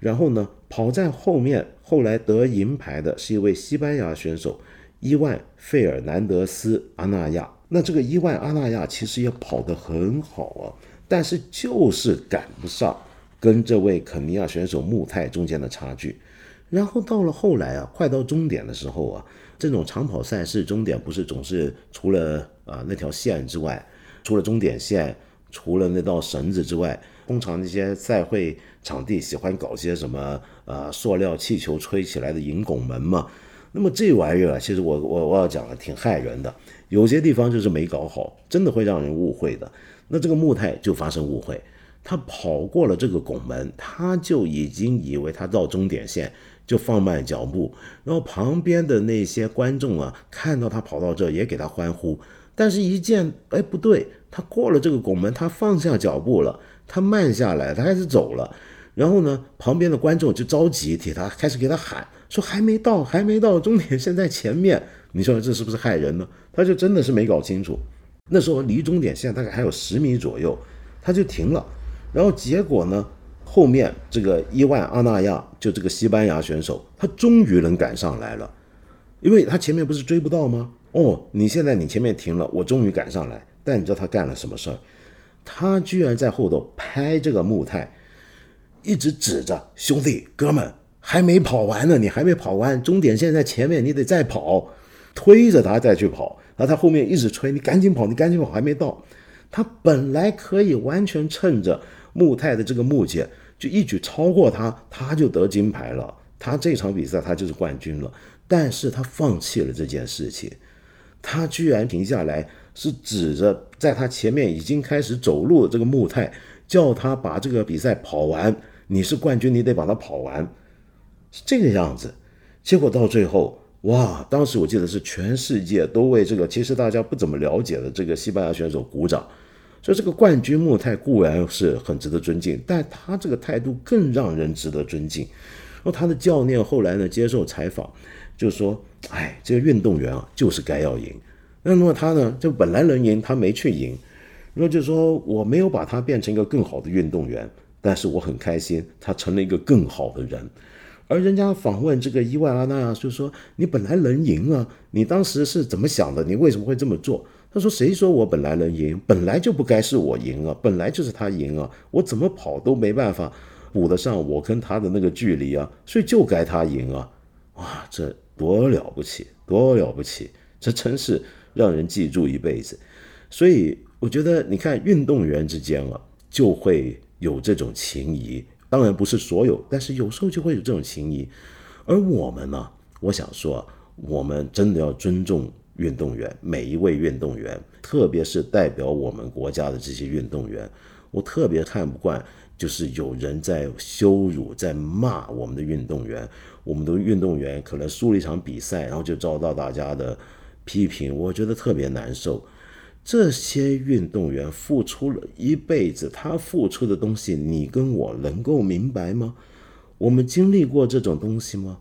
然后呢，跑在后面，后来得银牌的是一位西班牙选手伊万费尔南德斯阿纳亚。那这个伊万阿纳亚其实也跑得很好啊，但是就是赶不上跟这位肯尼亚选手穆泰中间的差距。然后到了后来啊，快到终点的时候啊，这种长跑赛事终点不是总是除了啊那条线之外，除了终点线，除了那道绳子之外，通常那些赛会场地喜欢搞些什么啊塑料气球吹起来的银拱门嘛。[laughs] 那么这玩意儿啊，其实我我我要讲的挺害人的，有些地方就是没搞好，真的会让人误会的。那这个木泰就发生误会，他跑过了这个拱门，他就已经以为他到终点线。就放慢脚步，然后旁边的那些观众啊，看到他跑到这也给他欢呼。但是，一见，哎，不对，他过了这个拱门，他放下脚步了，他慢下来，他开始走了。然后呢，旁边的观众就着急替他开始给他喊，说还没到，还没到终点线在前面。你说这是不是害人呢？他就真的是没搞清楚。那时候离终点线大概还有十米左右，他就停了。然后结果呢？后面这个伊万阿纳亚，就这个西班牙选手，他终于能赶上来了，因为他前面不是追不到吗？哦，你现在你前面停了，我终于赶上来。但你知道他干了什么事儿？他居然在后头拍这个木泰，一直指着兄弟哥们还没跑完呢，你还没跑完，终点线在前面，你得再跑，推着他再去跑。然后他后面一直催你赶紧跑，你赶紧跑，还没到。他本来可以完全趁着。穆泰的这个木剑就一举超过他，他就得金牌了。他这场比赛他就是冠军了。但是他放弃了这件事情，他居然停下来，是指着在他前面已经开始走路的这个穆泰，叫他把这个比赛跑完。你是冠军，你得把它跑完，是这个样子。结果到最后，哇！当时我记得是全世界都为这个其实大家不怎么了解的这个西班牙选手鼓掌。所以这个冠军穆泰固然是很值得尊敬，但他这个态度更让人值得尊敬。然后他的教练后来呢接受采访，就说：“哎，这个运动员啊，就是该要赢。那么他呢，就本来能赢，他没去赢。然后就说我没有把他变成一个更好的运动员，但是我很开心，他成了一个更好的人。而人家访问这个伊万阿纳，就说你本来能赢啊，你当时是怎么想的？你为什么会这么做？”他说：“谁说我本来能赢？本来就不该是我赢啊！本来就是他赢啊！我怎么跑都没办法补得上我跟他的那个距离啊！所以就该他赢啊！哇，这多了不起，多了不起！这真是让人记住一辈子。所以我觉得，你看运动员之间啊，就会有这种情谊。当然不是所有，但是有时候就会有这种情谊。而我们呢，我想说，我们真的要尊重。”运动员，每一位运动员，特别是代表我们国家的这些运动员，我特别看不惯，就是有人在羞辱、在骂我们的运动员。我们的运动员可能输了一场比赛，然后就遭到大家的批评，我觉得特别难受。这些运动员付出了一辈子，他付出的东西，你跟我能够明白吗？我们经历过这种东西吗？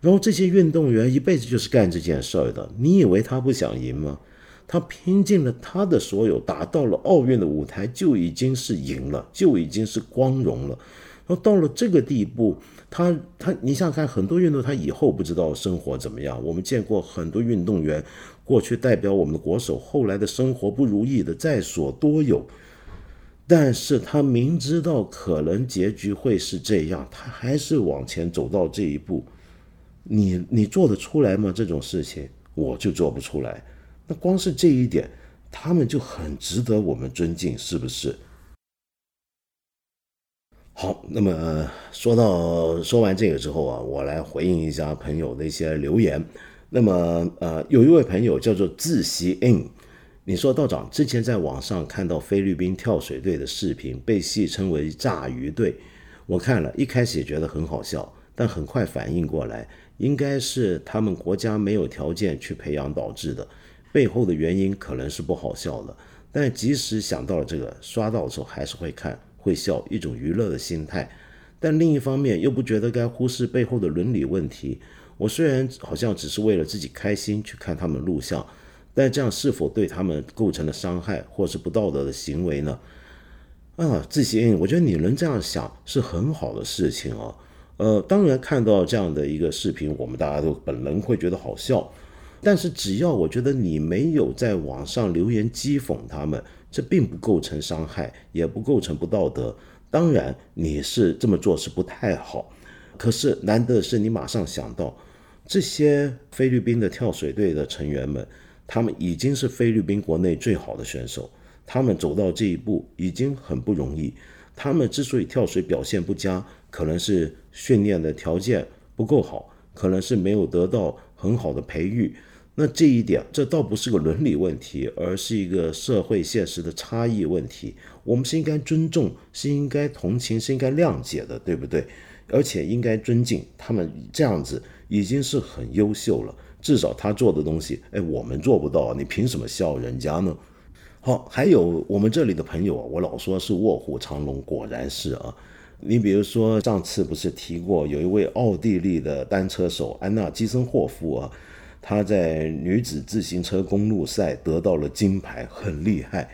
然后这些运动员一辈子就是干这件事儿的，你以为他不想赢吗？他拼尽了他的所有，打到了奥运的舞台就已经是赢了，就已经是光荣了。然后到了这个地步，他他，你想想看，很多运动他以后不知道生活怎么样。我们见过很多运动员过去代表我们的国手，后来的生活不如意的在所多有。但是他明知道可能结局会是这样，他还是往前走到这一步。你你做得出来吗？这种事情我就做不出来。那光是这一点，他们就很值得我们尊敬，是不是？好，那么说到说完这个之后啊，我来回应一下朋友的一些留言。那么呃，有一位朋友叫做自习 in。你说道长之前在网上看到菲律宾跳水队的视频，被戏称为“炸鱼队”。我看了一开始觉得很好笑，但很快反应过来，应该是他们国家没有条件去培养导致的，背后的原因可能是不好笑的。但即使想到了这个，刷到的时候还是会看会笑，一种娱乐的心态。但另一方面又不觉得该忽视背后的伦理问题。我虽然好像只是为了自己开心去看他们录像。但这样是否对他们构成了伤害或是不道德的行为呢？啊，自信，我觉得你能这样想是很好的事情哦。呃，当然看到这样的一个视频，我们大家都本能会觉得好笑。但是只要我觉得你没有在网上留言讥讽他们，这并不构成伤害，也不构成不道德。当然你是这么做是不太好，可是难得是你马上想到这些菲律宾的跳水队的成员们。他们已经是菲律宾国内最好的选手，他们走到这一步已经很不容易。他们之所以跳水表现不佳，可能是训练的条件不够好，可能是没有得到很好的培育。那这一点，这倒不是个伦理问题，而是一个社会现实的差异问题。我们是应该尊重，是应该同情，是应该谅解的，对不对？而且应该尊敬他们，这样子已经是很优秀了。至少他做的东西，哎，我们做不到，你凭什么笑人家呢？好，还有我们这里的朋友啊，我老说是卧虎藏龙，果然是啊。你比如说上次不是提过，有一位奥地利的单车手安娜基森霍夫啊，她在女子自行车公路赛得到了金牌，很厉害。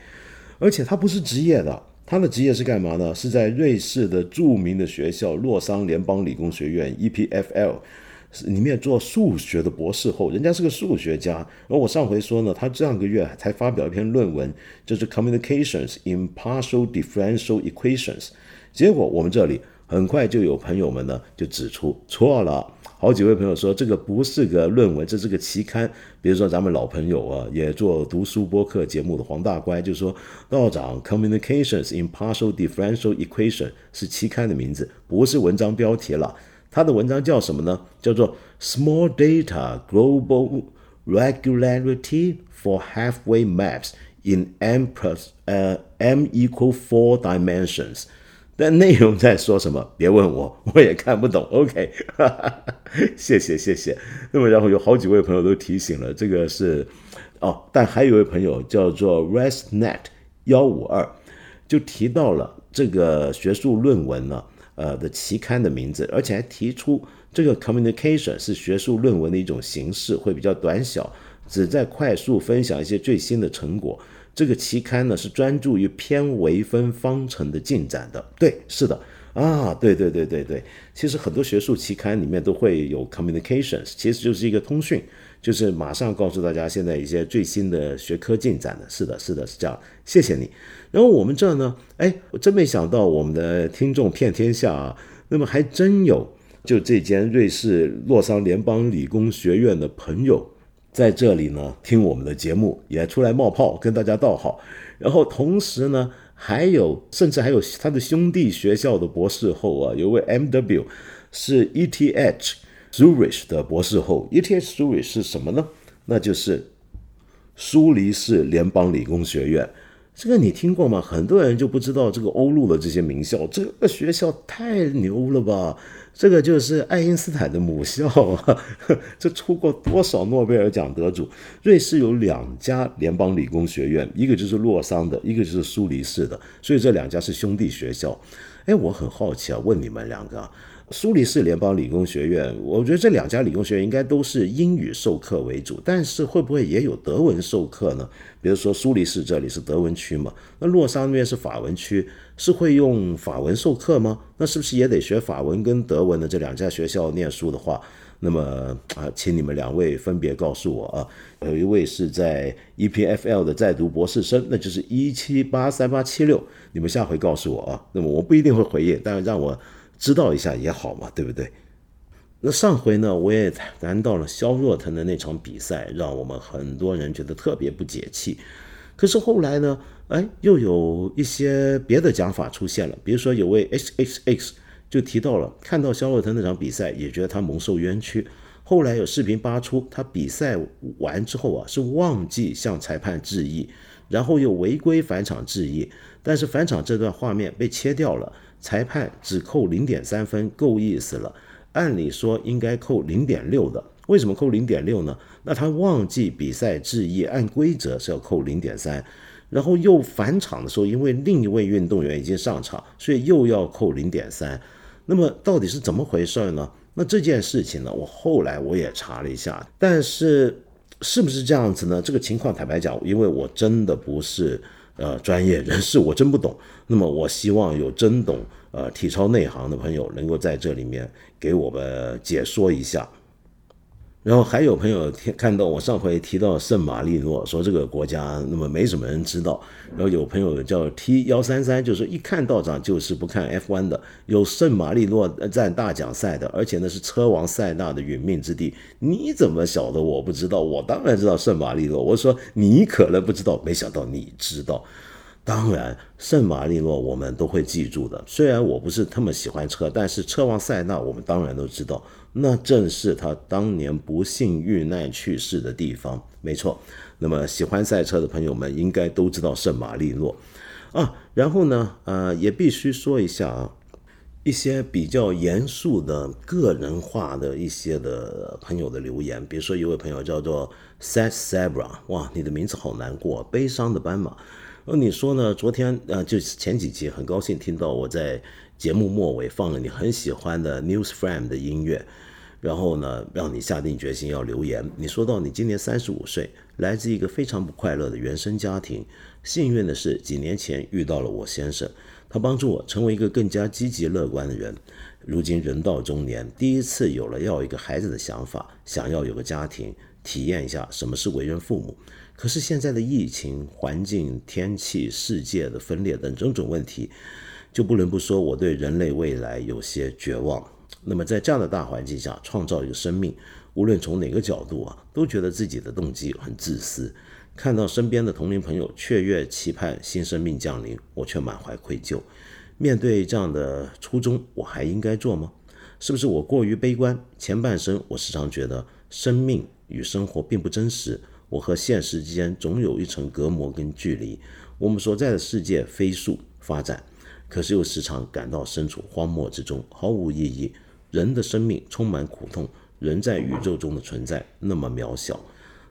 而且她不是职业的，她的职业是干嘛呢？是在瑞士的著名的学校洛桑联邦理工学院 （EPFL）。里面做数学的博士后，人家是个数学家。而我上回说呢，他上个月才发表一篇论文，就是 Communications in Partial Differential Equations。结果我们这里很快就有朋友们呢就指出错了，好几位朋友说这个不是个论文，这是个期刊。比如说咱们老朋友啊，也做读书播客节目的黄大乖就说，道长 Communications in Partial Differential Equation 是期刊的名字，不是文章标题了。他的文章叫什么呢？叫做 Small Data Global Regularity for Halfway Maps in M plus 呃 M equal four dimensions。但内容在说什么？别问我，[laughs] 我也看不懂。OK，[laughs] 谢谢谢谢。那么然后有好几位朋友都提醒了，这个是哦，但还有一位朋友叫做 ResNet 幺五二，就提到了这个学术论文呢。呃的期刊的名字，而且还提出这个 communication 是学术论文的一种形式，会比较短小，只在快速分享一些最新的成果。这个期刊呢是专注于偏微分方程的进展的。对，是的，啊，对对对对对，其实很多学术期刊里面都会有 communications，其实就是一个通讯。就是马上告诉大家现在一些最新的学科进展的，是的，是的，是这样。谢谢你。然后我们这呢，哎，我真没想到我们的听众遍天下啊，那么还真有就这间瑞士洛桑联邦理工学院的朋友在这里呢听我们的节目，也出来冒泡跟大家道好。然后同时呢，还有甚至还有他的兄弟学校的博士后啊，有位 M.W 是 E.T.H。Zurich 的博士后，ETH Zurich 是什么呢？那就是苏黎世联邦理工学院。这个你听过吗？很多人就不知道这个欧陆的这些名校，这个学校太牛了吧？这个就是爱因斯坦的母校啊！[laughs] 这出过多少诺贝尔奖得主？瑞士有两家联邦理工学院，一个就是洛桑的，一个就是苏黎世的，所以这两家是兄弟学校。哎，我很好奇啊，问你们两个。苏黎世联邦理工学院，我觉得这两家理工学院应该都是英语授课为主，但是会不会也有德文授课呢？比如说苏黎世这里是德文区嘛，那洛桑那边是法文区，是会用法文授课吗？那是不是也得学法文跟德文的这两家学校念书的话，那么啊，请你们两位分别告诉我啊，有一位是在 EPFL 的在读博士生，那就是一七八三八七六，你们下回告诉我啊，那么我不一定会回应，但让我。知道一下也好嘛，对不对？那上回呢，我也谈到了肖若腾的那场比赛，让我们很多人觉得特别不解气。可是后来呢，哎，又有一些别的讲法出现了。比如说，有位 X X X 就提到了，看到肖若腾那场比赛，也觉得他蒙受冤屈。后来有视频扒出，他比赛完之后啊，是忘记向裁判致意，然后又违规返场致意，但是返场这段画面被切掉了。裁判只扣零点三分，够意思了。按理说应该扣零点六的，为什么扣零点六呢？那他忘记比赛致意，按规则是要扣零点三，然后又返场的时候，因为另一位运动员已经上场，所以又要扣零点三。那么到底是怎么回事呢？那这件事情呢，我后来我也查了一下，但是是不是这样子呢？这个情况坦白讲，因为我真的不是。呃，专业人士我真不懂。那么，我希望有真懂呃体操内行的朋友能够在这里面给我们解说一下。然后还有朋友看到我上回提到圣马力诺，说这个国家那么没什么人知道。然后有朋友叫 T 幺三三，就是一看道长就是不看 F1 的，有圣马力诺站大奖赛的，而且那是车王塞纳的殒命之地。你怎么晓得我不知道？我当然知道圣马力诺。我说你可能不知道，没想到你知道。当然，圣马力诺我们都会记住的。虽然我不是那么喜欢车，但是车王塞纳我们当然都知道。那正是他当年不幸遇难去世的地方，没错。那么喜欢赛车的朋友们应该都知道圣马力诺啊。然后呢，呃，也必须说一下啊，一些比较严肃的个人化的一些的朋友的留言，比如说一位朋友叫做 Sad Zebra，哇，你的名字好难过，悲伤的斑马。而你说呢？昨天呃，就是前几集，很高兴听到我在节目末尾放了你很喜欢的 News Frame 的音乐。然后呢，让你下定决心要留言。你说到你今年三十五岁，来自一个非常不快乐的原生家庭。幸运的是，几年前遇到了我先生，他帮助我成为一个更加积极乐观的人。如今人到中年，第一次有了要一个孩子的想法，想要有个家庭，体验一下什么是为人父母。可是现在的疫情、环境、天气、世界的分裂等种种问题，就不能不说我对人类未来有些绝望。那么在这样的大环境下创造一个生命，无论从哪个角度啊，都觉得自己的动机很自私。看到身边的同龄朋友雀跃期盼新生命降临，我却满怀愧疚。面对这样的初衷，我还应该做吗？是不是我过于悲观？前半生我时常觉得生命与生活并不真实，我和现实之间总有一层隔膜跟距离。我们所在的世界飞速发展，可是又时常感到身处荒漠之中，毫无意义。人的生命充满苦痛，人在宇宙中的存在那么渺小，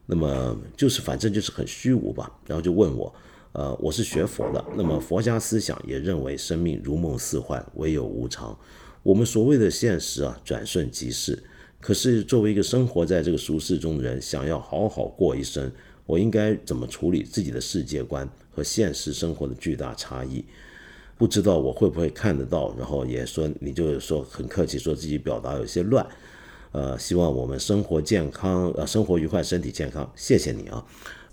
那么就是反正就是很虚无吧。然后就问我，呃，我是学佛的，那么佛家思想也认为生命如梦似幻，唯有无常。我们所谓的现实啊，转瞬即逝。可是作为一个生活在这个俗世中的人，想要好好过一生，我应该怎么处理自己的世界观和现实生活的巨大差异？不知道我会不会看得到，然后也说你就是说很客气，说自己表达有些乱，呃，希望我们生活健康，呃，生活愉快，身体健康，谢谢你啊。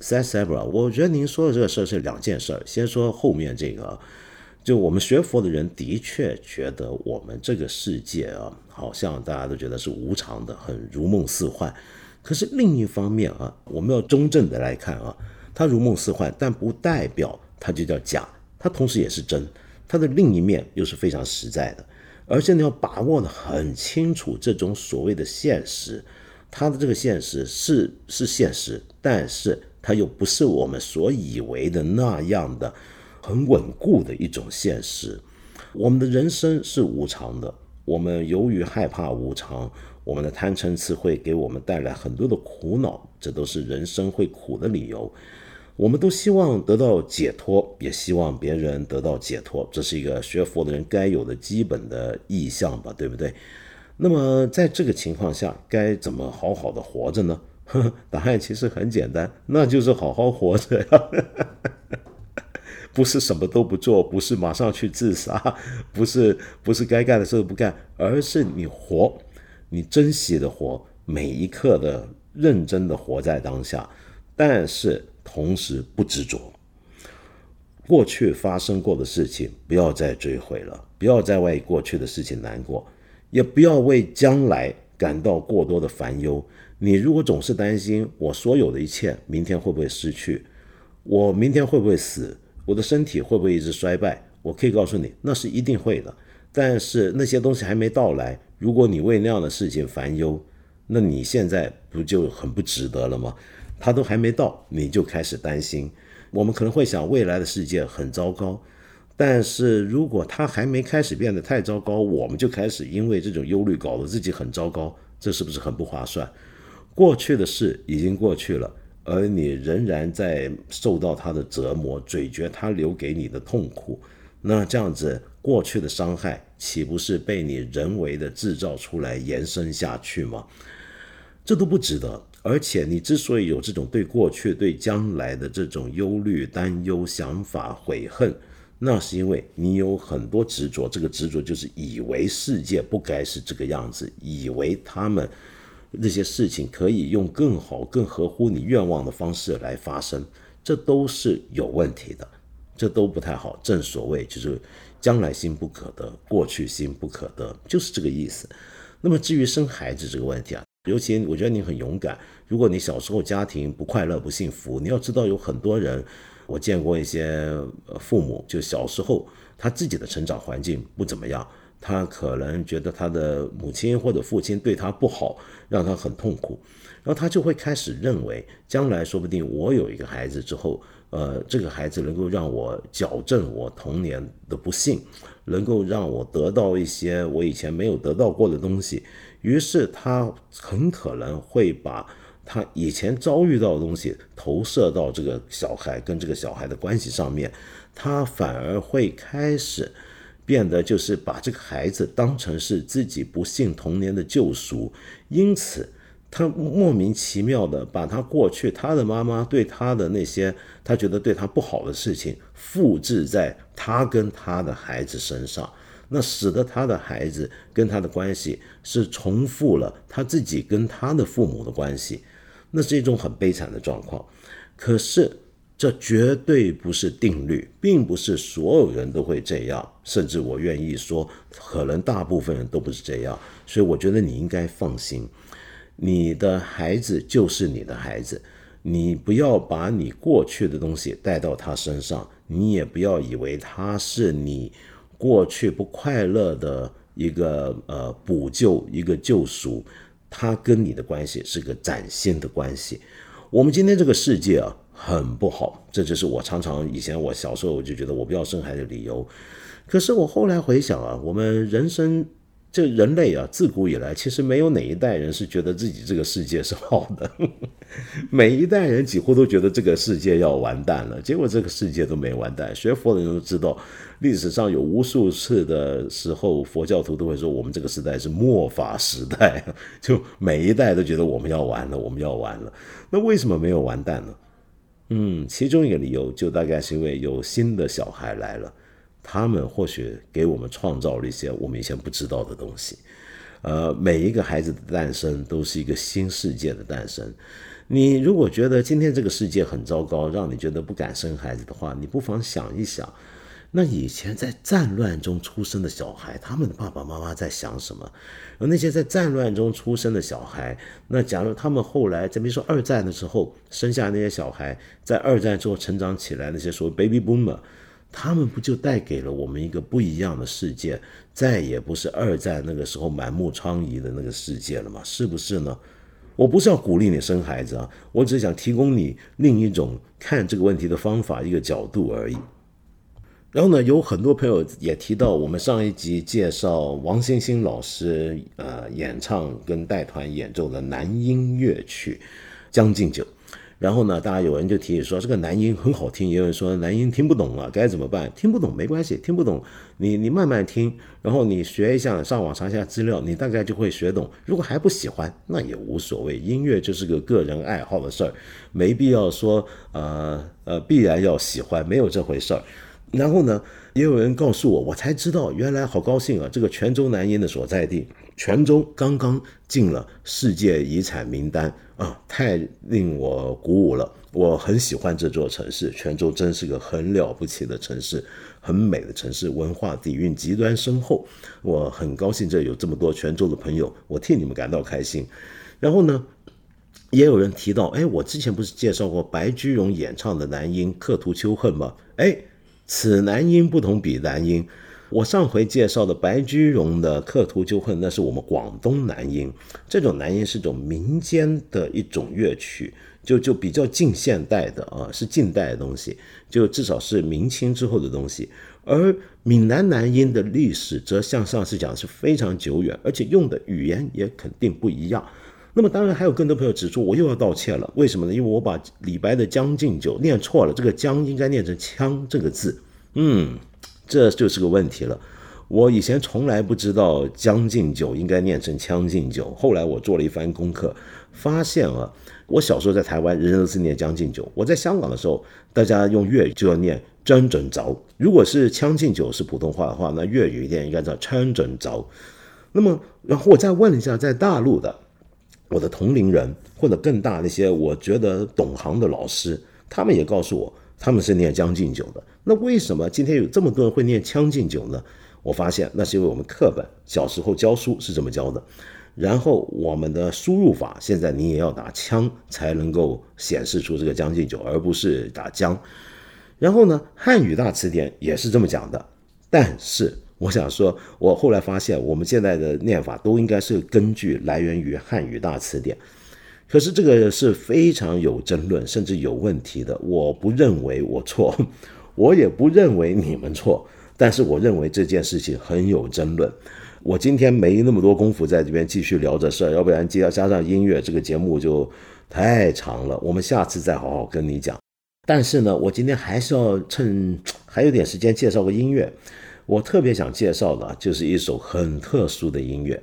S a s e b r a 我觉得您说的这个事儿是两件事儿，先说后面这个，就我们学佛的人的确觉得我们这个世界啊，好像大家都觉得是无常的，很如梦似幻，可是另一方面啊，我们要中正的来看啊，它如梦似幻，但不代表它就叫假，它同时也是真。它的另一面又是非常实在的，而且你要把握的很清楚，这种所谓的现实，它的这个现实是是现实，但是它又不是我们所以为的那样的很稳固的一种现实。我们的人生是无常的，我们由于害怕无常，我们的贪嗔痴会给我们带来很多的苦恼，这都是人生会苦的理由。我们都希望得到解脱，也希望别人得到解脱，这是一个学佛的人该有的基本的意向吧，对不对？那么在这个情况下，该怎么好好的活着呢？[laughs] 答案其实很简单，那就是好好活着呀，不是什么都不做，不是马上去自杀，[laughs] 不是不是该干的事都不干，而是你活，你珍惜的活，每一刻的认真的活在当下，但是同时不执着。过去发生过的事情不要再追悔了，不要再为过去的事情难过，也不要为将来感到过多的烦忧。你如果总是担心我所有的一切明天会不会失去，我明天会不会死，我的身体会不会一直衰败？我可以告诉你，那是一定会的。但是那些东西还没到来，如果你为那样的事情烦忧，那你现在不就很不值得了吗？它都还没到，你就开始担心。我们可能会想未来的世界很糟糕，但是如果它还没开始变得太糟糕，我们就开始因为这种忧虑搞得自己很糟糕，这是不是很不划算？过去的事已经过去了，而你仍然在受到他的折磨，咀嚼他留给你的痛苦。那这样子，过去的伤害岂不是被你人为的制造出来延伸下去吗？这都不值得。而且，你之所以有这种对过去、对将来的这种忧虑、担忧、想法、悔恨，那是因为你有很多执着。这个执着就是以为世界不该是这个样子，以为他们。那些事情可以用更好、更合乎你愿望的方式来发生，这都是有问题的，这都不太好。正所谓就是将来心不可得，过去心不可得，就是这个意思。那么至于生孩子这个问题啊，尤其我觉得你很勇敢。如果你小时候家庭不快乐、不幸福，你要知道有很多人，我见过一些父母，就小时候他自己的成长环境不怎么样。他可能觉得他的母亲或者父亲对他不好，让他很痛苦，然后他就会开始认为，将来说不定我有一个孩子之后，呃，这个孩子能够让我矫正我童年的不幸，能够让我得到一些我以前没有得到过的东西，于是他很可能会把他以前遭遇到的东西投射到这个小孩跟这个小孩的关系上面，他反而会开始。变得就是把这个孩子当成是自己不幸童年的救赎，因此他莫名其妙的把他过去他的妈妈对他的那些他觉得对他不好的事情复制在他跟他的孩子身上，那使得他的孩子跟他的关系是重复了他自己跟他的父母的关系，那是一种很悲惨的状况。可是。这绝对不是定律，并不是所有人都会这样，甚至我愿意说，可能大部分人都不是这样。所以我觉得你应该放心，你的孩子就是你的孩子，你不要把你过去的东西带到他身上，你也不要以为他是你过去不快乐的一个呃补救，一个救赎，他跟你的关系是个崭新的关系。我们今天这个世界啊。很不好，这就是我常常以前我小时候我就觉得我不要生孩子的理由。可是我后来回想啊，我们人生这人类啊，自古以来其实没有哪一代人是觉得自己这个世界是好的，[laughs] 每一代人几乎都觉得这个世界要完蛋了，结果这个世界都没完蛋。学佛的人都知道，历史上有无数次的时候，佛教徒都会说我们这个时代是末法时代，[laughs] 就每一代都觉得我们要完了，我们要完了。那为什么没有完蛋呢？嗯，其中一个理由就大概是因为有新的小孩来了，他们或许给我们创造了一些我们以前不知道的东西。呃，每一个孩子的诞生都是一个新世界的诞生。你如果觉得今天这个世界很糟糕，让你觉得不敢生孩子的话，你不妨想一想。那以前在战乱中出生的小孩，他们的爸爸妈妈在想什么？而那些在战乱中出生的小孩，那假如他们后来，再比如说二战的时候生下那些小孩，在二战之后成长起来，那些所谓 baby boomer，他们不就带给了我们一个不一样的世界？再也不是二战那个时候满目疮痍的那个世界了吗？是不是呢？我不是要鼓励你生孩子啊，我只是想提供你另一种看这个问题的方法，一个角度而已。然后呢，有很多朋友也提到，我们上一集介绍王星星老师呃演唱跟带团演奏的男音乐曲《将进酒》，然后呢，大家有人就提议说这个男音很好听，也有人说男音听不懂啊，该怎么办？听不懂没关系，听不懂你你慢慢听，然后你学一下，上网查一下资料，你大概就会学懂。如果还不喜欢，那也无所谓，音乐就是个个人爱好的事儿，没必要说呃呃必然要喜欢，没有这回事儿。然后呢，也有人告诉我，我才知道原来好高兴啊！这个泉州南音的所在地，泉州刚刚进了世界遗产名单啊，太令我鼓舞了！我很喜欢这座城市，泉州真是个很了不起的城市，很美的城市，文化底蕴极端深厚。我很高兴这有这么多泉州的朋友，我替你们感到开心。然后呢，也有人提到，哎，我之前不是介绍过白居荣演唱的男音《刻图秋恨》吗？哎。此男音不同彼男音，我上回介绍的白居荣的《刻图秋恨》，那是我们广东男音。这种男音是种民间的一种乐曲，就就比较近现代的啊，是近代的东西，就至少是明清之后的东西。而闽南男音的历史，则像上次讲是非常久远，而且用的语言也肯定不一样。那么当然还有更多朋友指出，我又要道歉了。为什么呢？因为我把李白的《将进酒》念错了，这个“将”应该念成“枪”这个字。嗯，这就是个问题了。我以前从来不知道“将进酒”应该念成“将进酒”，后来我做了一番功课，发现啊，我小时候在台湾，人人都是念“将进酒”。我在香港的时候，大家用粤语就要念“真准着”。如果是“将进酒”是普通话的话，那粤语一定应该叫“真准着”。那么，然后我再问一下，在大陆的。我的同龄人或者更大那些我觉得懂行的老师，他们也告诉我，他们是念《将进酒》的。那为什么今天有这么多人会念《将进酒》呢？我发现那是因为我们课本小时候教书是这么教的，然后我们的输入法现在你也要打“枪”才能够显示出这个《将进酒》，而不是打“将”。然后呢，汉语大词典也是这么讲的，但是。我想说，我后来发现，我们现在的念法都应该是根据来源于汉语大词典，可是这个是非常有争论，甚至有问题的。我不认为我错，[laughs] 我也不认为你们错，但是我认为这件事情很有争论。我今天没那么多功夫在这边继续聊这事儿，要不然接加上音乐，这个节目就太长了。我们下次再好好跟你讲。但是呢，我今天还是要趁还有点时间介绍个音乐。我特别想介绍的，就是一首很特殊的音乐。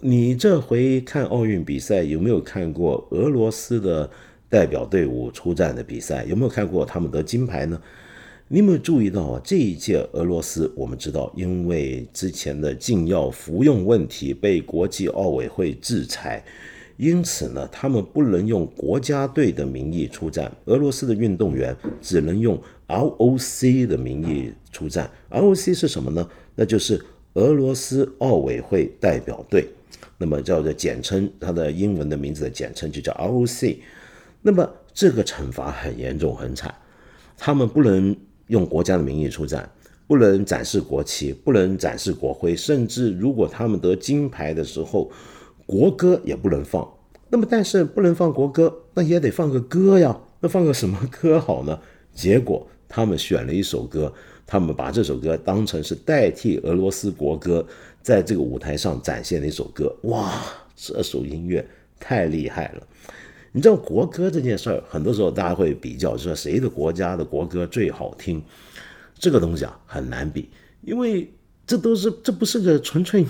你这回看奥运比赛，有没有看过俄罗斯的代表队伍出战的比赛？有没有看过他们得金牌呢？你有没有注意到啊？这一届俄罗斯，我们知道，因为之前的禁药服用问题被国际奥委会制裁。因此呢，他们不能用国家队的名义出战。俄罗斯的运动员只能用 ROC 的名义出战。ROC 是什么呢？那就是俄罗斯奥委会代表队，那么叫做简称，它的英文的名字的简称就叫 ROC。那么这个惩罚很严重很惨，他们不能用国家的名义出战，不能展示国旗，不能展示国徽，甚至如果他们得金牌的时候。国歌也不能放，那么但是不能放国歌，那也得放个歌呀。那放个什么歌好呢？结果他们选了一首歌，他们把这首歌当成是代替俄罗斯国歌，在这个舞台上展现的一首歌。哇，这首音乐太厉害了！你知道国歌这件事儿，很多时候大家会比较，说谁的国家的国歌最好听？这个东西啊很难比，因为这都是这不是个纯粹。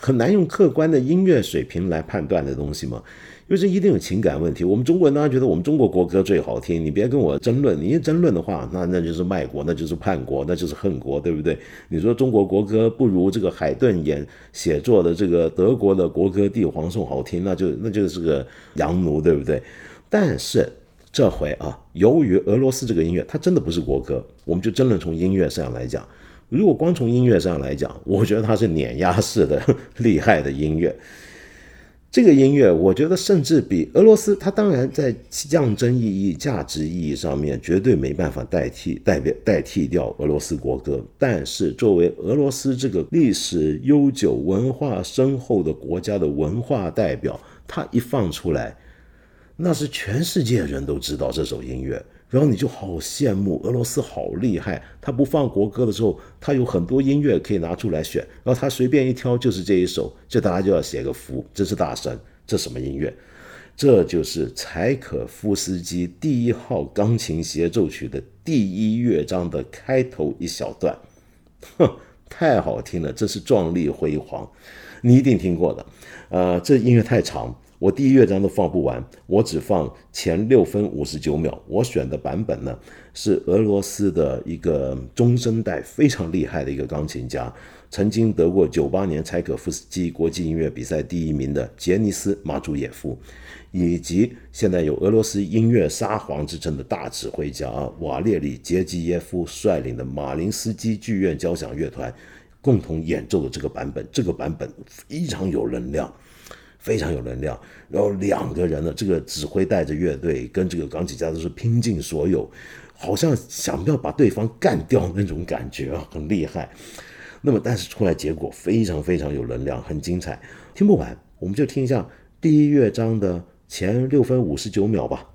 很难用客观的音乐水平来判断的东西吗？因为这一定有情感问题。我们中国人当然觉得我们中国国歌最好听，你别跟我争论。你一争论的话，那那就是卖国，那就是叛国，那就是恨国，对不对？你说中国国歌不如这个海顿演写作的这个德国的国歌《帝皇颂》好听，那就那就是个洋奴，对不对？但是这回啊，由于俄罗斯这个音乐，它真的不是国歌，我们就争论从音乐上来讲。如果光从音乐上来讲，[laughs] 我觉得它是碾压式的 [laughs] 厉害的音乐。这个音乐，我觉得甚至比俄罗斯，它当然在象征意义、价值意义上面绝对没办法代替、代表、代替掉俄罗斯国歌。但是作为俄罗斯这个历史悠久、文化深厚的国家的文化代表，它一放出来，那是全世界人都知道这首音乐。然后你就好羡慕俄罗斯好厉害，他不放国歌的时候，他有很多音乐可以拿出来选，然后他随便一挑就是这一首，这大家就要写个福，这是大神，这什么音乐？这就是柴可夫斯基第一号钢琴协奏曲的第一乐章的开头一小段，哼，太好听了，这是壮丽辉煌，你一定听过的。呃，这音乐太长，我第一乐章都放不完，我只放前六分五十九秒。我选的版本呢，是俄罗斯的一个中生代非常厉害的一个钢琴家。曾经得过九八年柴可夫斯基国际音乐比赛第一名的杰尼斯·马祖耶夫，以及现在有俄罗斯音乐沙皇之称的大指挥家瓦列里·杰基耶夫率领的马林斯基剧院交响乐团共同演奏的这个版本，这个版本非常有能量，非常有能量。然后两个人呢，这个指挥带着乐队，跟这个钢琴家都是拼尽所有，好像想要把对方干掉那种感觉啊，很厉害。那么，但是出来结果非常非常有能量，很精彩。听不完，我们就听一下第一乐章的前六分五十九秒吧。